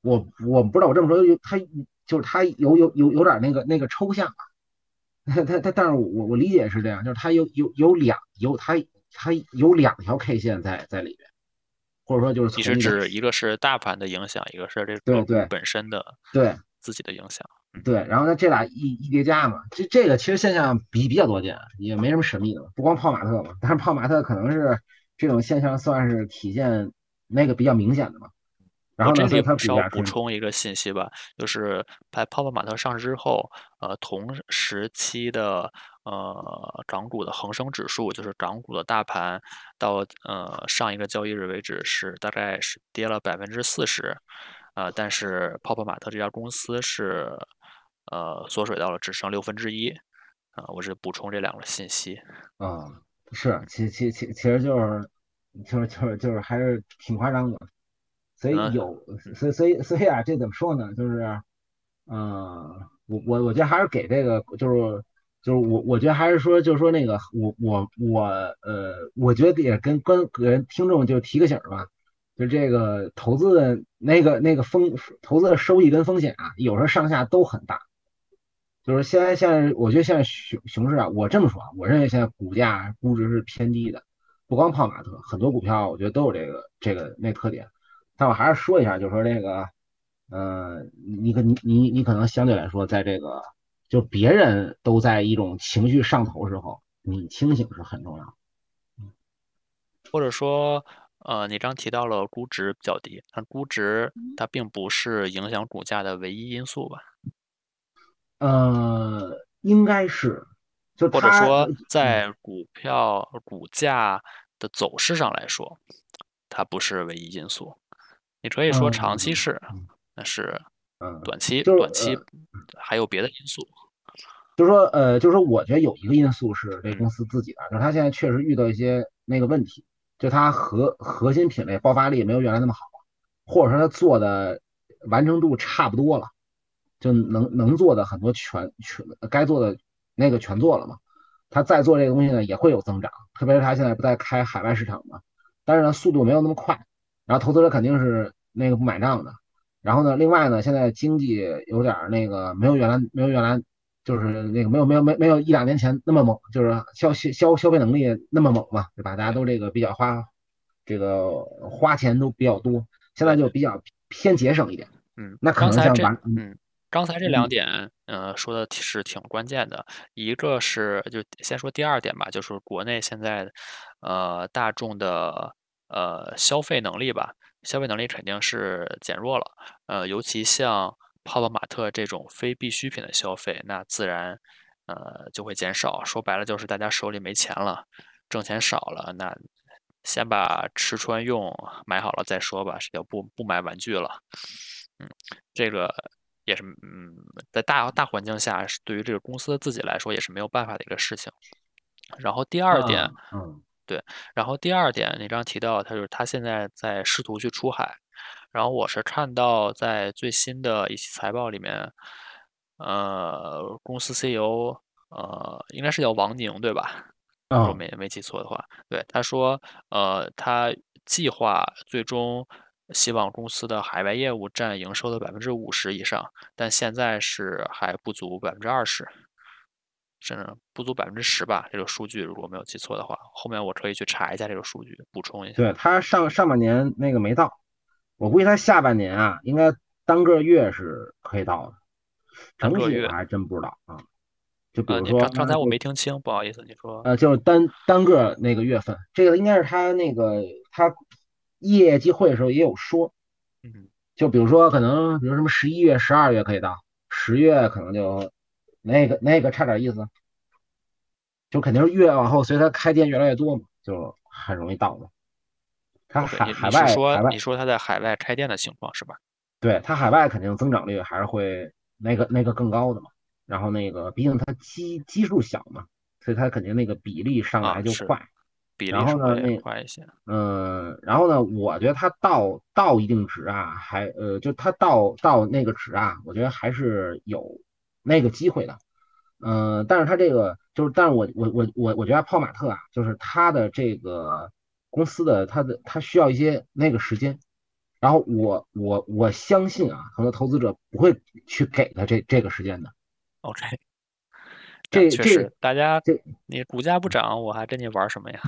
我我不知道我这么说，它就是它有有有有点那个那个抽象啊。它它它，但是我我理解是这样，就是它有有有两有它它有两条 K 线在在里边，或者说就是你是指一个是大盘的影响，一个是这个对本身的对自己的影响。对，然后呢，这俩一一叠加嘛，这这个其实现象比比较多见，也没什么神秘的，不光泡玛特嘛，但是泡玛特可能是这种现象算是体现那个比较明显的嘛。然后这里它稍补充一个信息吧，就是在泡泡玛特上市之后，呃，同时期的呃港股的恒生指数，就是港股的大盘，到呃上一个交易日为止是大概是跌了百分之四十，呃，但是泡泡玛特这家公司是呃缩水到了只剩六分之一，啊，我是补充这两个信息。啊，是，其其其其实就是就是就是就是还是挺夸张的。所以有，所以所以所以啊，这怎么说呢？就是，嗯，我我我觉得还是给这个，就是就是我我觉得还是说，就是说那个，我我我呃，我觉得也跟跟跟听众就提个醒吧，就这个投资的那个那个风投资的收益跟风险啊，有时候上下都很大。就是现在现在，我觉得现在熊熊市啊，我这么说啊，我认为现在股价估值是偏低的，不光泡玛特，很多股票我觉得都有这个这个那特点。但我还是说一下，就是说这个，呃，你可你你你可能相对来说，在这个就别人都在一种情绪上头时候，你清醒是很重要。或者说，呃，你刚提到了估值比较低，但估值它并不是影响股价的唯一因素吧？呃，应该是，就或者说在股票股价的走势上来说，它不是唯一因素。你可以说长期是，但是，嗯，短期短期还有别的因素。就是说，呃，就是说，我觉得有一个因素是这公司自己的，就是它现在确实遇到一些那个问题，就它核核心品类爆发力没有原来那么好，或者说它做的完成度差不多了，就能能做的很多全全该做的那个全做了嘛。他再做这个东西呢，也会有增长，特别是他现在不在开海外市场嘛，但是呢，速度没有那么快。然后投资者肯定是那个不买账的，然后呢，另外呢，现在经济有点那个没有原来没有原来就是那个没有没有没没有一两年前那么猛，就是消消消消费能力那么猛嘛，对吧？大家都这个比较花这个花钱都比较多，现在就比较偏节省一点。嗯，那可能像嗯，刚才这两点，呃，说的是挺关键的。一个是就先说第二点吧，就是国内现在呃大众的。呃，消费能力吧，消费能力肯定是减弱了。呃，尤其像泡泡玛特这种非必需品的消费，那自然呃就会减少。说白了就是大家手里没钱了，挣钱少了，那先把吃穿用买好了再说吧，是叫不不买玩具了。嗯，这个也是嗯，在大大环境下，是对于这个公司自己来说也是没有办法的一个事情。然后第二点，嗯。对，然后第二点，你刚刚提到，他就是他现在在试图去出海，然后我是看到在最新的一期财报里面，呃，公司 CEO，呃，应该是叫王宁对吧？如果没没记错的话，对，他说，呃，他计划最终希望公司的海外业务占营收的百分之五十以上，但现在是还不足百分之二十。甚至不足百分之十吧，这个数据如果没有记错的话，后面我可以去查一下这个数据，补充一下。对他上上半年那个没到，我估计他下半年啊，应该单个月是可以到的，整体我还真不知道啊。就比如说刚才我没听清，不好意思，你说。呃，就是单单个那个月份，这个应该是他那个他业绩会的时候也有说，嗯，就比如说可能比如什么十一月、十二月可以到，十月可能就。那个那个差点意思，就肯定是越往后，随他开店越来越多嘛，就很容易到嘛。他海海外你说他在海外开店的情况是吧？对它海外肯定增长率还是会那个那个更高的嘛。然后那个毕竟它基基数小嘛，所以它肯定那个比例上来就快。比例然后呢，那快一些。嗯，然后呢，我觉得它到到一定值啊，还呃，就它到到那个值啊，我觉得还是有那个机会的。嗯，但是它这个就是，但是我我我我我觉得泡马特啊，就是它的这个公司的它的它需要一些那个时间。然后我我我相信啊，很多投资者不会去给他这这个时间的。OK，这这大家这你股价不涨，我还跟你玩什么呀？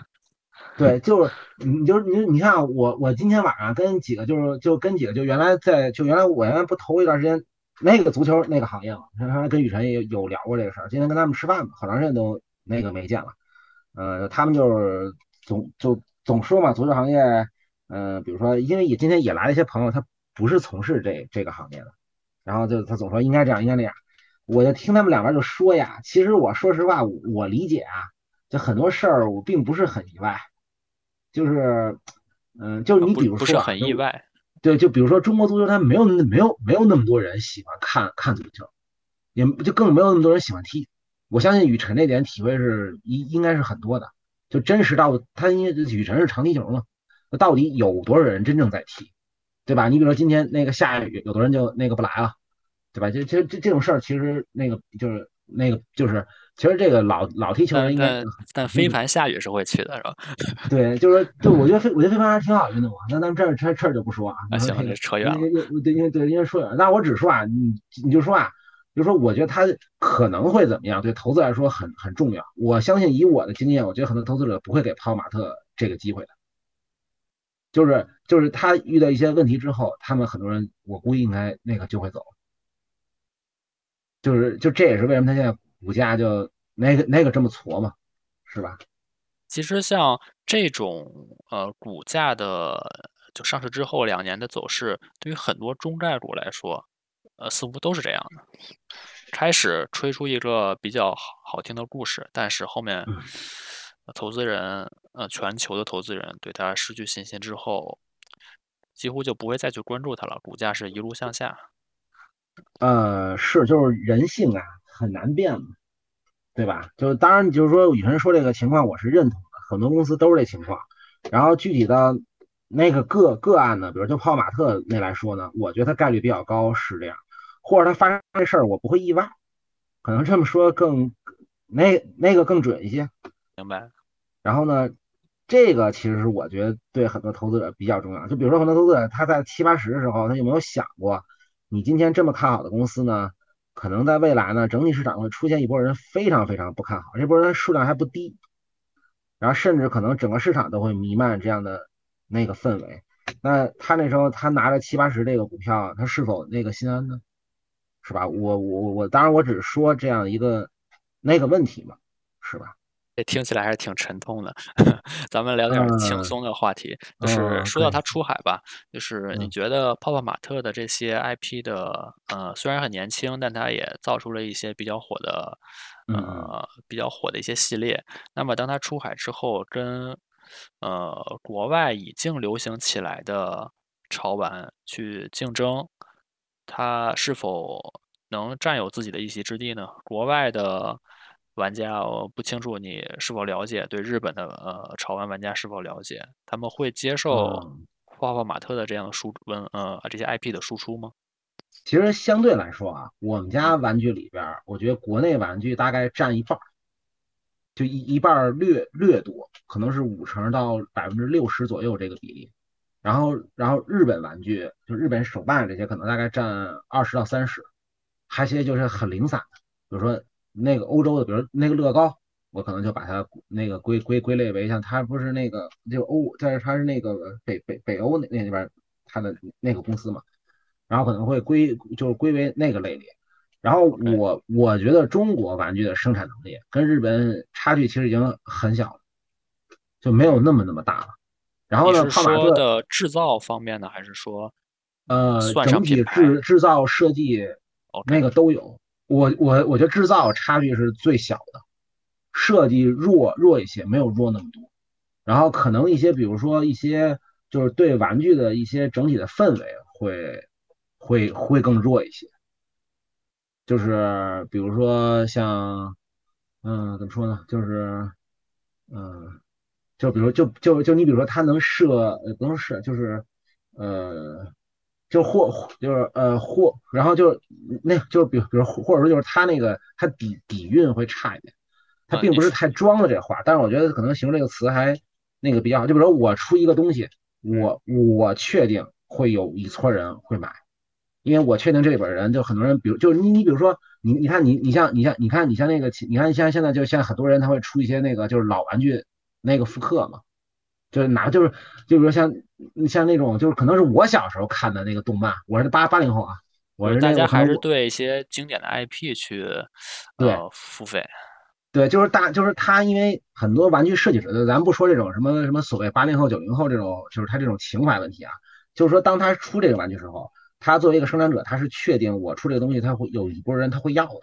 对，就是你，就是你，你看我，我今天晚上跟几个，就是就跟几个，就原来在，就原来我原来不投一段时间那个足球那个行业嘛，原来跟雨辰也有聊过这个事儿。今天跟他们吃饭嘛，好长时间都那个没见了。呃，他们就是总就总说嘛，足球行业，嗯，比如说，因为也今天也来了一些朋友，他不是从事这这个行业的，然后就他总说应该这样，应该那样。我就听他们两边就说呀，其实我说实话，我理解啊，就很多事儿我并不是很意外。就是，嗯，就是你比如说，不是很意外，对，就比如说中国足球，它没有没有没有那么多人喜欢看看足球，也就更没有那么多人喜欢踢。我相信雨辰那点体会是应应该是很多的，就真实到他因为雨辰是长踢球嘛，那到底有多少人真正在踢，对吧？你比如说今天那个下雨，有的人就那个不来了，对吧？就这这这种事儿，其实那个就是那个就是。其实这个老老踢球人应该，但非凡下雨是会去的，是吧？对，就是说，就我觉得飞我觉得非凡还是挺好运动啊。那咱们这儿这这儿就不说啊。啊，行，这扯远了。对，因为对，因为说远了。那我只说啊，你你就说啊，就说我觉得他可能会怎么样，对投资来说很很重要。我相信以我的经验，我觉得很多投资者不会给泡马特这个机会的。就是就是他遇到一些问题之后，他们很多人我估计应该那个就会走。就是就这也是为什么他现在。股价就那个那个这么挫嘛，是吧？其实像这种呃股价的，就上市之后两年的走势，对于很多中概股来说，呃，似乎都是这样的。开始吹出一个比较好好听的故事，但是后面投资人呃全球的投资人对它失去信心之后，几乎就不会再去关注它了。股价是一路向下。呃，是，就是人性啊。很难变嘛，对吧？就当然就是说，雨辰说这个情况我是认同的，很多公司都是这情况。然后具体的那个个个案呢，比如就泡马特那来说呢，我觉得它概率比较高是这样，或者它发生这事儿我不会意外，可能这么说更那那个更准一些。明白。然后呢，这个其实是我觉得对很多投资者比较重要。就比如说很多投资者他在七八十的时候，他有没有想过，你今天这么看好的公司呢？可能在未来呢，整体市场会出现一波人非常非常不看好，这波人数量还不低，然后甚至可能整个市场都会弥漫这样的那个氛围。那他那时候他拿着七八十这个股票，他是否那个心安呢？是吧？我我我当然我只是说这样一个那个问题嘛，是吧？这听起来还是挺沉痛的，咱们聊点轻松的话题。就是说到他出海吧，就是你觉得泡泡玛特的这些 IP 的，呃，虽然很年轻，但他也造出了一些比较火的，呃，比较火的一些系列。那么当他出海之后，跟呃国外已经流行起来的潮玩去竞争，他是否能占有自己的一席之地呢？国外的。玩家，我不清楚你是否了解，对日本的呃潮玩玩家是否了解？他们会接受泡泡玛特的这样的输文呃这些 IP 的输出吗？其实相对来说啊，我们家玩具里边，我觉得国内玩具大概占一半，就一一半略略多，可能是五成到百分之六十左右这个比例。然后然后日本玩具，就日本手办这些，可能大概占二十到三十，还有些就是很零散的，比如说。那个欧洲的，比如那个乐高，我可能就把它那个归归归类为像它不是那个就欧，但是它是那个北北北欧那那边它的那个公司嘛，然后可能会归就是归为那个类别。然后我我觉得中国玩具的生产能力跟日本差距其实已经很小了，就没有那么那么大了。然后呢，泡玛特的制造方面呢，还是说呃整体制制造设计那个都有。我我我觉得制造差距是最小的，设计弱弱一些，没有弱那么多。然后可能一些，比如说一些，就是对玩具的一些整体的氛围会会会更弱一些。就是比如说像，嗯，怎么说呢？就是，嗯，就比如就就就你比如说它能设，不能设，就是，呃，就或就是呃或，然后就是那就比比如或者说就是他那个他底底蕴会差一点，他并不是太装的这话，但是我觉得可能形容这个词还那个比较好。就比如说我出一个东西，我我确定会有一撮人会买。因为我确定这里边人就很多人，比如就是你你比如说你你看你你像你像你看你像那个你看像现在就像很多人他会出一些那个就是老玩具那个复刻嘛，就是哪就是就是说像像那种就是可能是我小时候看的那个动漫，我是八八零后啊，我是大家还是对一些经典的 IP 去对付费，对，就是大就是他因为很多玩具设计者，咱不说这种什么什么所谓八零后九零后这种就是他这种情怀问题啊，就是说当他出这个玩具时候。他作为一个生产者，他是确定我出这个东西，他会有一波人他会要的，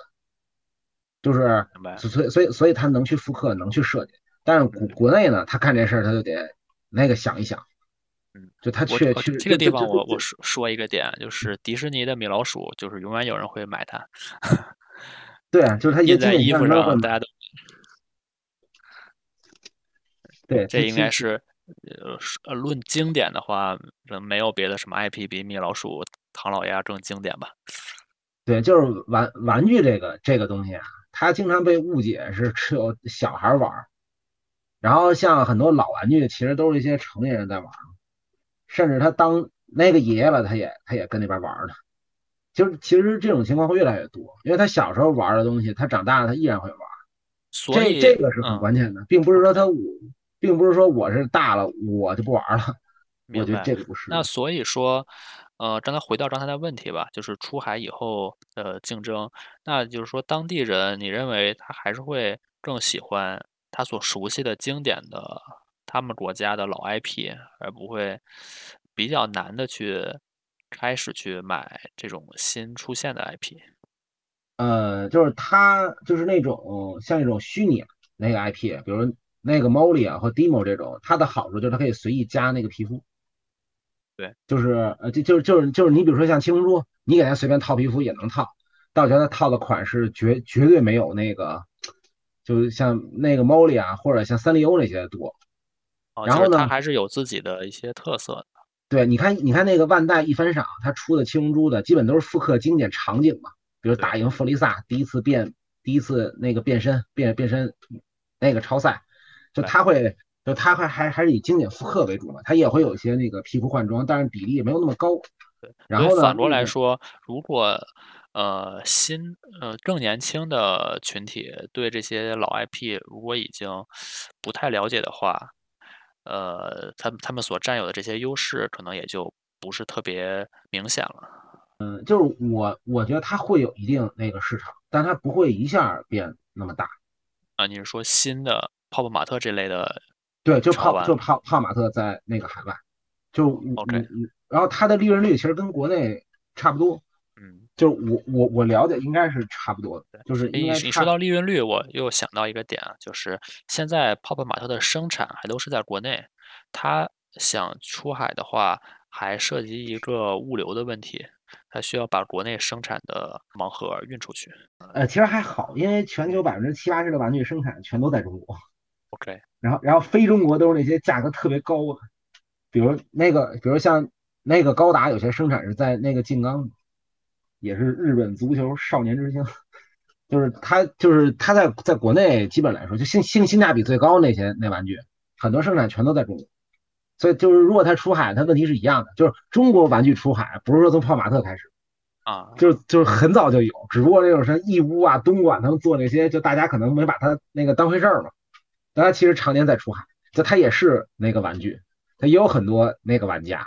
就是所以所以所以他能去复刻，能去设计。但是国国内呢，他干这事儿他就得那个想一想，嗯，就他确确这个地方我我说说一个点，就是迪士尼的米老鼠，就是永远有人会买它。对啊，就是它印在衣服上，大家都对，这应该是呃论经典的话，没有别的什么 IP 比米老鼠。唐老鸭更经典吧？对，就是玩玩具这个这个东西啊，它经常被误解是只有小孩玩，然后像很多老玩具，其实都是一些成年人在玩，甚至他当那个爷爷了，他也他也跟那边玩呢。就是其实这种情况会越来越多，因为他小时候玩的东西，他长大了他依然会玩。所以这个是很关键的，并不是说他我，并不是说我是大了我就不玩了。我觉得这个不是。那所以说。呃，刚才回到刚才的问题吧，就是出海以后的竞争，那就是说当地人，你认为他还是会更喜欢他所熟悉的经典的他们国家的老 IP，而不会比较难的去开始去买这种新出现的 IP。呃，就是他就是那种像那种虚拟那个 IP，比如那个 Molly 啊或 Demo 这种，它的好处就是它可以随意加那个皮肤。对，就是呃，就就就是就是你比如说像七龙珠，你给他随便套皮肤也能套，但我觉得套的款式绝绝对没有那个，就像那个 Molly 啊，或者像三丽鸥那些多。然后呢，它还是有自己的一些特色的。对，你看你看那个万代一番赏，它出的七龙珠的基本都是复刻经典场景嘛，比如打赢弗利萨第一次变第一次那个变身变变身那个超赛，就他会。就它还还还是以经典复刻为主嘛，它也会有一些那个皮肤换装，但是比例也没有那么高。然后呢，反过来说，如果呃新呃更年轻的群体对这些老 IP 如果已经不太了解的话，呃，他他们所占有的这些优势可能也就不是特别明显了。嗯，就是我我觉得它会有一定那个市场，但它不会一下变那么大。啊，你是说新的泡泡玛特这类的？对，就泡就泡泡玛特在那个海外，就，OK，然后它的利润率其实跟国内差不多，嗯，就我我我了解应该是差不多的，就是你。你说到利润率，我又想到一个点啊，就是现在泡泡玛特的生产还都是在国内，它想出海的话，还涉及一个物流的问题，它需要把国内生产的盲盒运出去。呃，其实还好，因为全球百分之七八十的玩具生产全都在中国。OK。然后，然后非中国都是那些价格特别高的，比如那个，比如像那个高达，有些生产是在那个静冈，也是日本足球少年之星，就是他，就是他在在国内基本来说，就性性性价比最高那些那玩具，很多生产全都在中国，所以就是如果它出海，它问题是一样的，就是中国玩具出海，不是说从泡玛特开始啊，就就是很早就有，只不过那种什么义乌啊、东莞他们做那些，就大家可能没把它那个当回事儿嘛。它其实常年在出海，就它也是那个玩具，它也有很多那个玩家，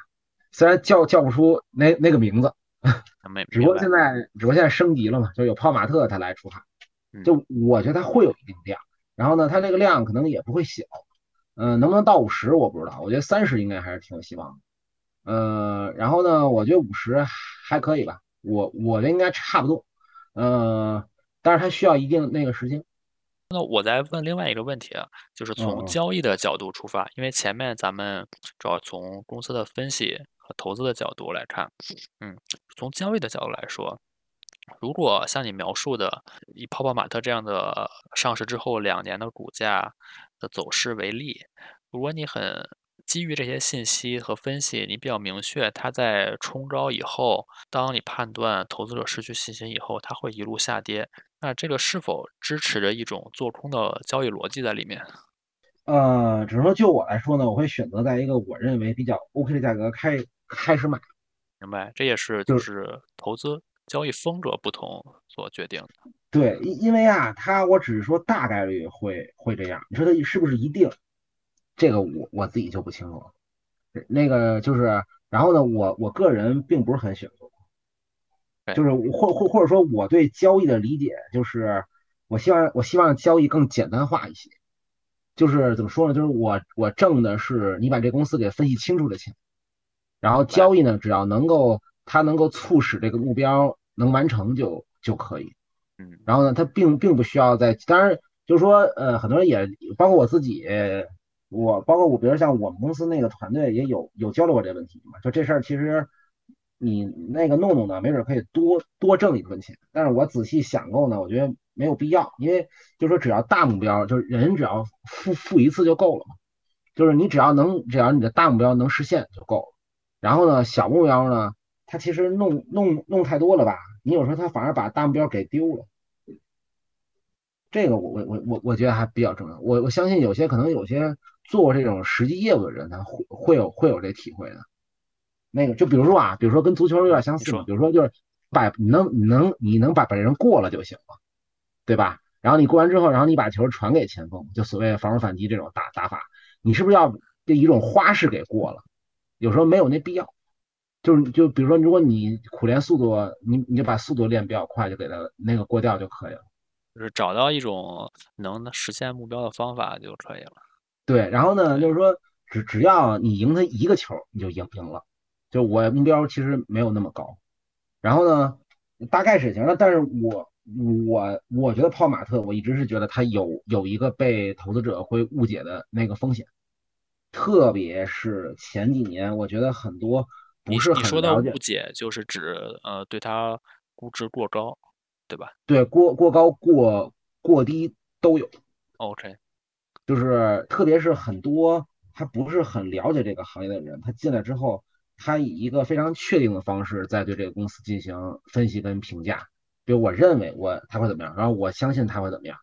虽然叫叫不出那那个名字，只不过现在只不过现在升级了嘛，就有泡玛特它来出海，就我觉得它会有一定量，然后呢，它这个量可能也不会小，嗯，能不能到五十我不知道，我觉得三十应该还是挺有希望的，呃，然后呢，我觉得五十还可以吧，我我的应该差不多，呃，但是它需要一定那个时间。那我再问另外一个问题啊，就是从交易的角度出发，因为前面咱们主要从公司的分析和投资的角度来看，嗯，从交易的角度来说，如果像你描述的以泡泡玛特这样的上市之后两年的股价的走势为例，如果你很基于这些信息和分析，你比较明确它在冲高以后，当你判断投资者失去信心以后，它会一路下跌，那这个是否支持着一种做空的交易逻辑在里面？呃，只是说就我来说呢，我会选择在一个我认为比较 OK 的价格开开始买。明白，这也是就是投资交易风格不同所决定的。对，因因为啊，它我只是说大概率会会这样，你说它是不是一定？这个我我自己就不清楚了。那个就是，然后呢，我我个人并不是很喜欢就是或或或者说我对交易的理解就是，我希望我希望交易更简单化一些。就是怎么说呢？就是我我挣的是你把这公司给分析清楚的钱，然后交易呢，只要能够它能够促使这个目标能完成就就可以。嗯，然后呢，它并并不需要在，当然就是说，呃，很多人也包括我自己，我包括我，比如像我们公司那个团队也有有交流过这个问题嘛。就这事儿，其实你那个弄弄呢，没准可以多多挣一部分钱。但是我仔细想过呢，我觉得。没有必要，因为就说，只要大目标，就是人只要付付一次就够了嘛。就是你只要能，只要你的大目标能实现就够了。然后呢，小目标呢，它其实弄弄弄太多了吧？你有时候它反而把大目标给丢了。这个我我我我我觉得还比较重要。我我相信有些可能有些做这种实际业务的人，他会会有会有这体会的。那个就比如说啊，比如说跟足球有点相似嘛。比如说就是把你能你能你能把把人过了就行了。对吧？然后你过完之后，然后你把球传给前锋，就所谓防守反击这种打打法，你是不是要这一种花式给过了？有时候没有那必要，就是就比如说，如果你苦练速度，你你就把速度练比较快，就给他那个过掉就可以了。就是找到一种能实现目标的方法就可以了。对，然后呢，就是说只只要你赢他一个球，你就赢赢了。就我目标其实没有那么高，然后呢，大概是行了，但是我。我我觉得泡马特，我一直是觉得它有有一个被投资者会误解的那个风险，特别是前几年，我觉得很多不是很了解。误解就是指呃，对它估值过高，对吧？对，过过高过过低都有。OK，就是特别是很多他不是很了解这个行业的人，他进来之后，他以一个非常确定的方式在对这个公司进行分析跟评价。比如我认为我他会怎么样，然后我相信他会怎么样。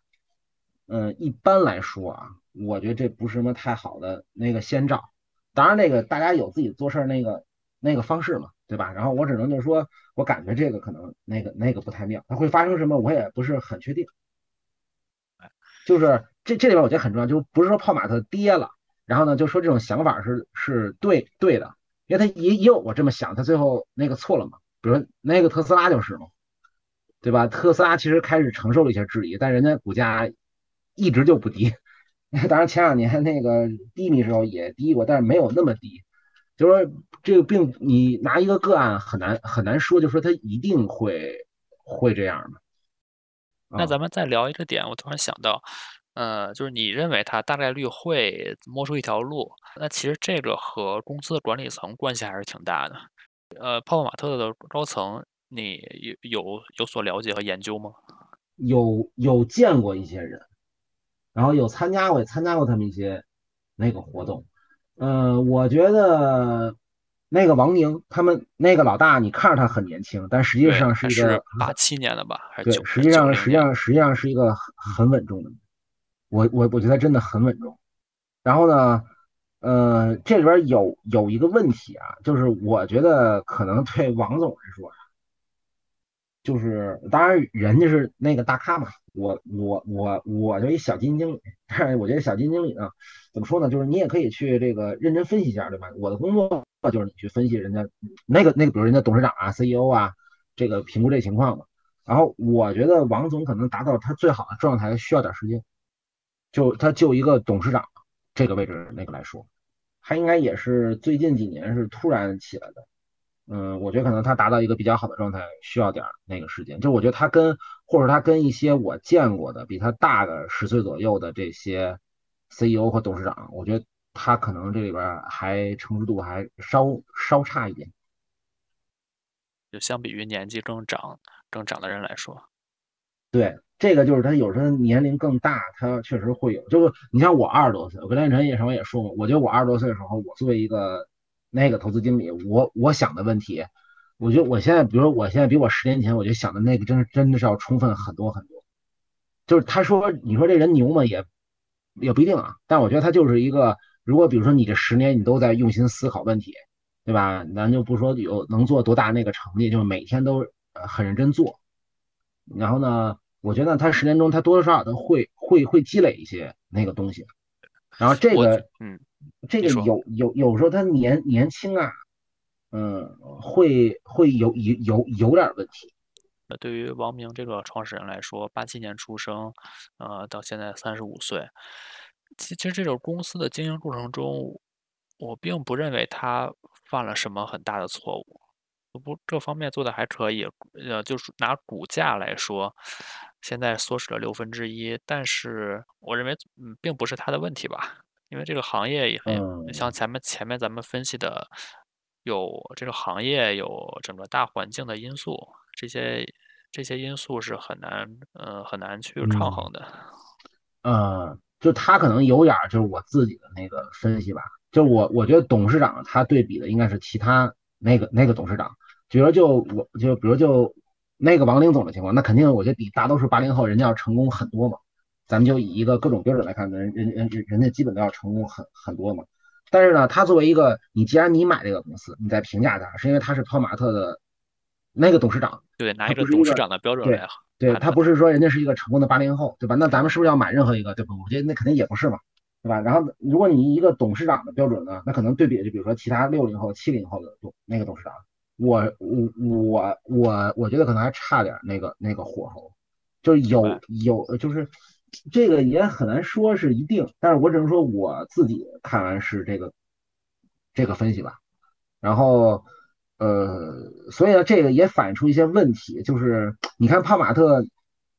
嗯，一般来说啊，我觉得这不是什么太好的那个先兆。当然，那个大家有自己做事那个那个方式嘛，对吧？然后我只能就是说，我感觉这个可能那个那个不太妙，它会发生什么我也不是很确定。就是这这里边我觉得很重要，就不是说泡马特跌了，然后呢就说这种想法是是对对的，因为他也也有我这么想，他最后那个错了嘛。比如那个特斯拉就是嘛。对吧？特斯拉其实开始承受了一些质疑，但人家股价一直就不低。当然前两年那个低迷时候也低过，但是没有那么低。就是说这个病，你拿一个个案很难很难说，就说它一定会会这样的。那咱们再聊一个点，我突然想到，呃，就是你认为他大概率会摸出一条路，那其实这个和公司的管理层关系还是挺大的。呃，泡泡玛特的高层。你有有有所了解和研究吗？有有见过一些人，然后有参加过参加过他们一些那个活动。嗯，我觉得那个王宁他们那个老大，你看着他很年轻，但实际上是一个八七年的吧？还是对，实际上实际上实际上是一个很很稳重的。我我我觉得真的很稳重。然后呢，呃，这里边有有一个问题啊，就是我觉得可能对王总来说。就是当然人家是那个大咖嘛，我我我我就一小金经理，但是我觉得小金经理呢，怎么说呢？就是你也可以去这个认真分析一下，对吧？我的工作就是你去分析人家那个那个，比如人家董事长啊、CEO 啊，这个评估这情况嘛。然后我觉得王总可能达到他最好的状态需要点时间，就他就一个董事长这个位置那个来说，他应该也是最近几年是突然起来的。嗯，我觉得可能他达到一个比较好的状态需要点那个时间。就我觉得他跟，或者他跟一些我见过的比他大个十岁左右的这些 CEO 和董事长，我觉得他可能这里边还成熟度还稍稍差一点。就相比于年纪更长、更长的人来说，对，这个就是他有时候年龄更大，他确实会有。就是你像我二十多岁，我跟连晨也什么也说过，我觉得我二十多岁的时候，我作为一个那个投资经理，我我想的问题，我觉得我现在，比如说我现在比我十年前，我就想的那个，真真的是要充分很多很多。就是他说，你说这人牛吗？也也不一定啊。但我觉得他就是一个，如果比如说你这十年你都在用心思考问题。对吧？咱就不说有能做多大那个成绩，就是每天都很认真做。然后呢，我觉得他十年中他多多少少都会会会积累一些那个东西。然后这个，嗯，这个有有有时候他年年轻啊，嗯，会会有有有有点问题。那对于王明这个创始人来说，八七年出生，呃，到现在三十五岁，其实这种公司的经营过程中，我并不认为他。犯了什么很大的错误？不，这方面做的还可以。呃，就是拿股价来说，现在缩水了六分之一，但是我认为，嗯，并不是他的问题吧？因为这个行业也很像前面前面咱们分析的，有这个行业有整个大环境的因素，这些这些因素是很难，呃，很难去抗衡的。呃，就他可能有点就是我自己的那个分析吧。就我，我觉得董事长他对比的应该是其他那个那个董事长，比如就我就比如就那个王林总的情况，那肯定我觉得比大多数八零后人家要成功很多嘛。咱们就以一个各种标准来看，人人人人家基本都要成功很很多嘛。但是呢，他作为一个，你既然你买这个公司，你在评价他，是因为他是泡马特的那个董事长，对，拿一个董事长的标准来，对他不是说人家是一个成功的八零后，对吧？那咱们是不是要买任何一个？对吧？我觉得那肯定也不是嘛。对吧？然后，如果你一个董事长的标准呢，那可能对比就比如说其他六零后、七零后的董那个董事长，我我我我我觉得可能还差点那个那个火候，就是有有就是这个也很难说是一定，但是我只能说我自己看完是这个这个分析吧。然后呃，所以呢，这个也反映出一些问题，就是你看帕马特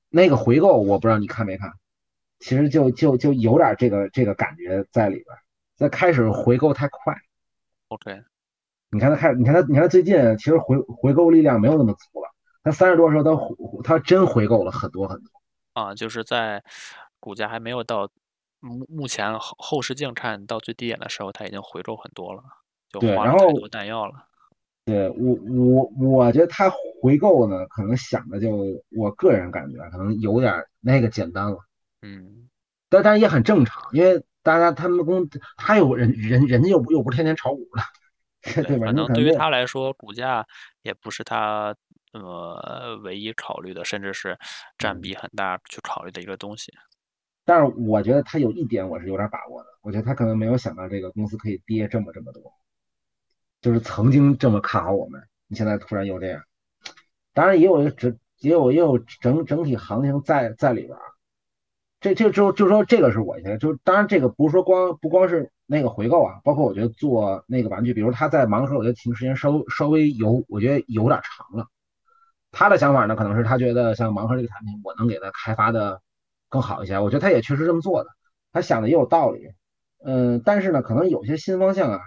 那个回购，我不知道你看没看。其实就就就有点这个这个感觉在里边，在开始回购太快。OK，你看他开，你看他，你看他最近其实回回购力量没有那么足了。他三十多的时候，他他真回购了很多很多。啊，就是在股价还没有到目目前后后视镜看到最低点的时候，他已经回购很多了，就花了太多弹药了。对我我我觉得他回购呢，可能想的就我个人感觉可能有点那个简单了。嗯，但但也很正常，因为大家他们公他有人人人家又又不是天天炒股的，对吧？可能对于他来说，股价也不是他呃唯一考虑的，甚至是占比很大去考虑的一个东西。但是我觉得他有一点我是有点把握的，我觉得他可能没有想到这个公司可以跌这么这么多，就是曾经这么看好我们，你现在突然又这样。当然也有整也有也有整整体行情在在里边。这这就就说这个是我现在就当然这个不是说光不光是那个回购啊，包括我觉得做那个玩具，比如他在盲盒，我觉得停时间稍稍微有，我觉得有点长了。他的想法呢，可能是他觉得像盲盒这个产品，我能给他开发的更好一些。我觉得他也确实这么做的，他想的也有道理。嗯，但是呢，可能有些新方向啊，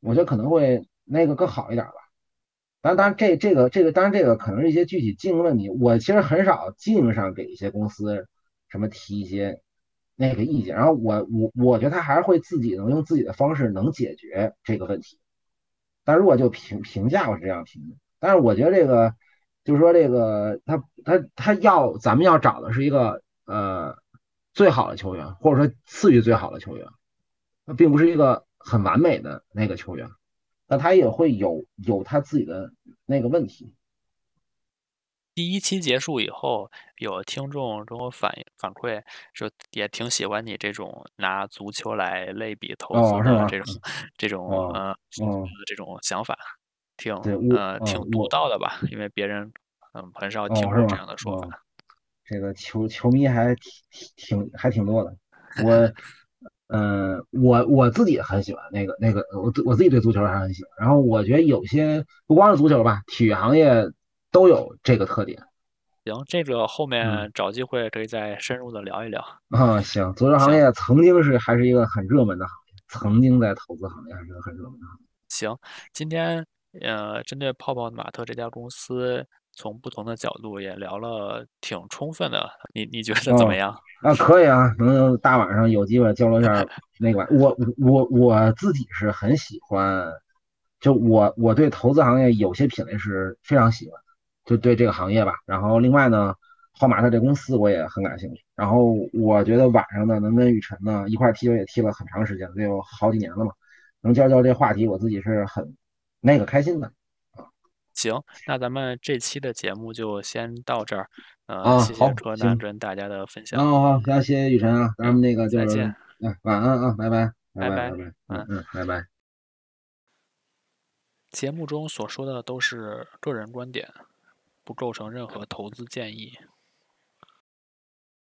我觉得可能会那个更好一点吧。当然，当然这这个这个当然这个可能是一些具体经营问题。我其实很少经营上给一些公司。什么提一些那个意见，然后我我我觉得他还是会自己能用自己的方式能解决这个问题。但如果就评评价，我是这样评的。但是我觉得这个就是说这个他他他要咱们要找的是一个呃最好的球员，或者说次于最好的球员，那并不是一个很完美的那个球员，那他也会有有他自己的那个问题。第一期结束以后，有听众跟我反映反馈，说也挺喜欢你这种拿足球来类比投 资的这种这种呃这种想法，挺呃挺独到的吧？因为别人嗯很少听过这样的说法。这个球球迷还挺挺还挺多的。我嗯我我自己很喜欢那个那个我我自己对足球还很喜欢。然后我觉得有些不光是足球吧，体育行业。都有这个特点。行，这个后面找机会可以再深入的聊一聊。啊，行，足球行业曾经是还是一个很热门的行业。曾经在投资行业还是很热门的。行，今天呃，针对泡泡玛特这家公司，从不同的角度也聊了挺充分的，你你觉得怎么样？啊，可以啊，能大晚上有机会交流一下 那个，我我我自己是很喜欢，就我我对投资行业有些品类是非常喜欢，就对这个行业吧。然后另外呢，泡玛特这公司我也很感兴趣。然后我觉得晚上呢，能跟雨辰呢一块踢球也踢了很长时间，得有好几年了嘛。能交交这话题，我自己是很那个开心的啊。行，那咱们这期的节目就先到这儿。啊，谢谢柯南跟大家的分享。好好，谢谢雨辰啊，咱们那个就再见，嗯晚安啊，拜拜，拜拜，拜拜，嗯嗯，拜拜。节目中所说的都是个人观点，不构成任何投资建议。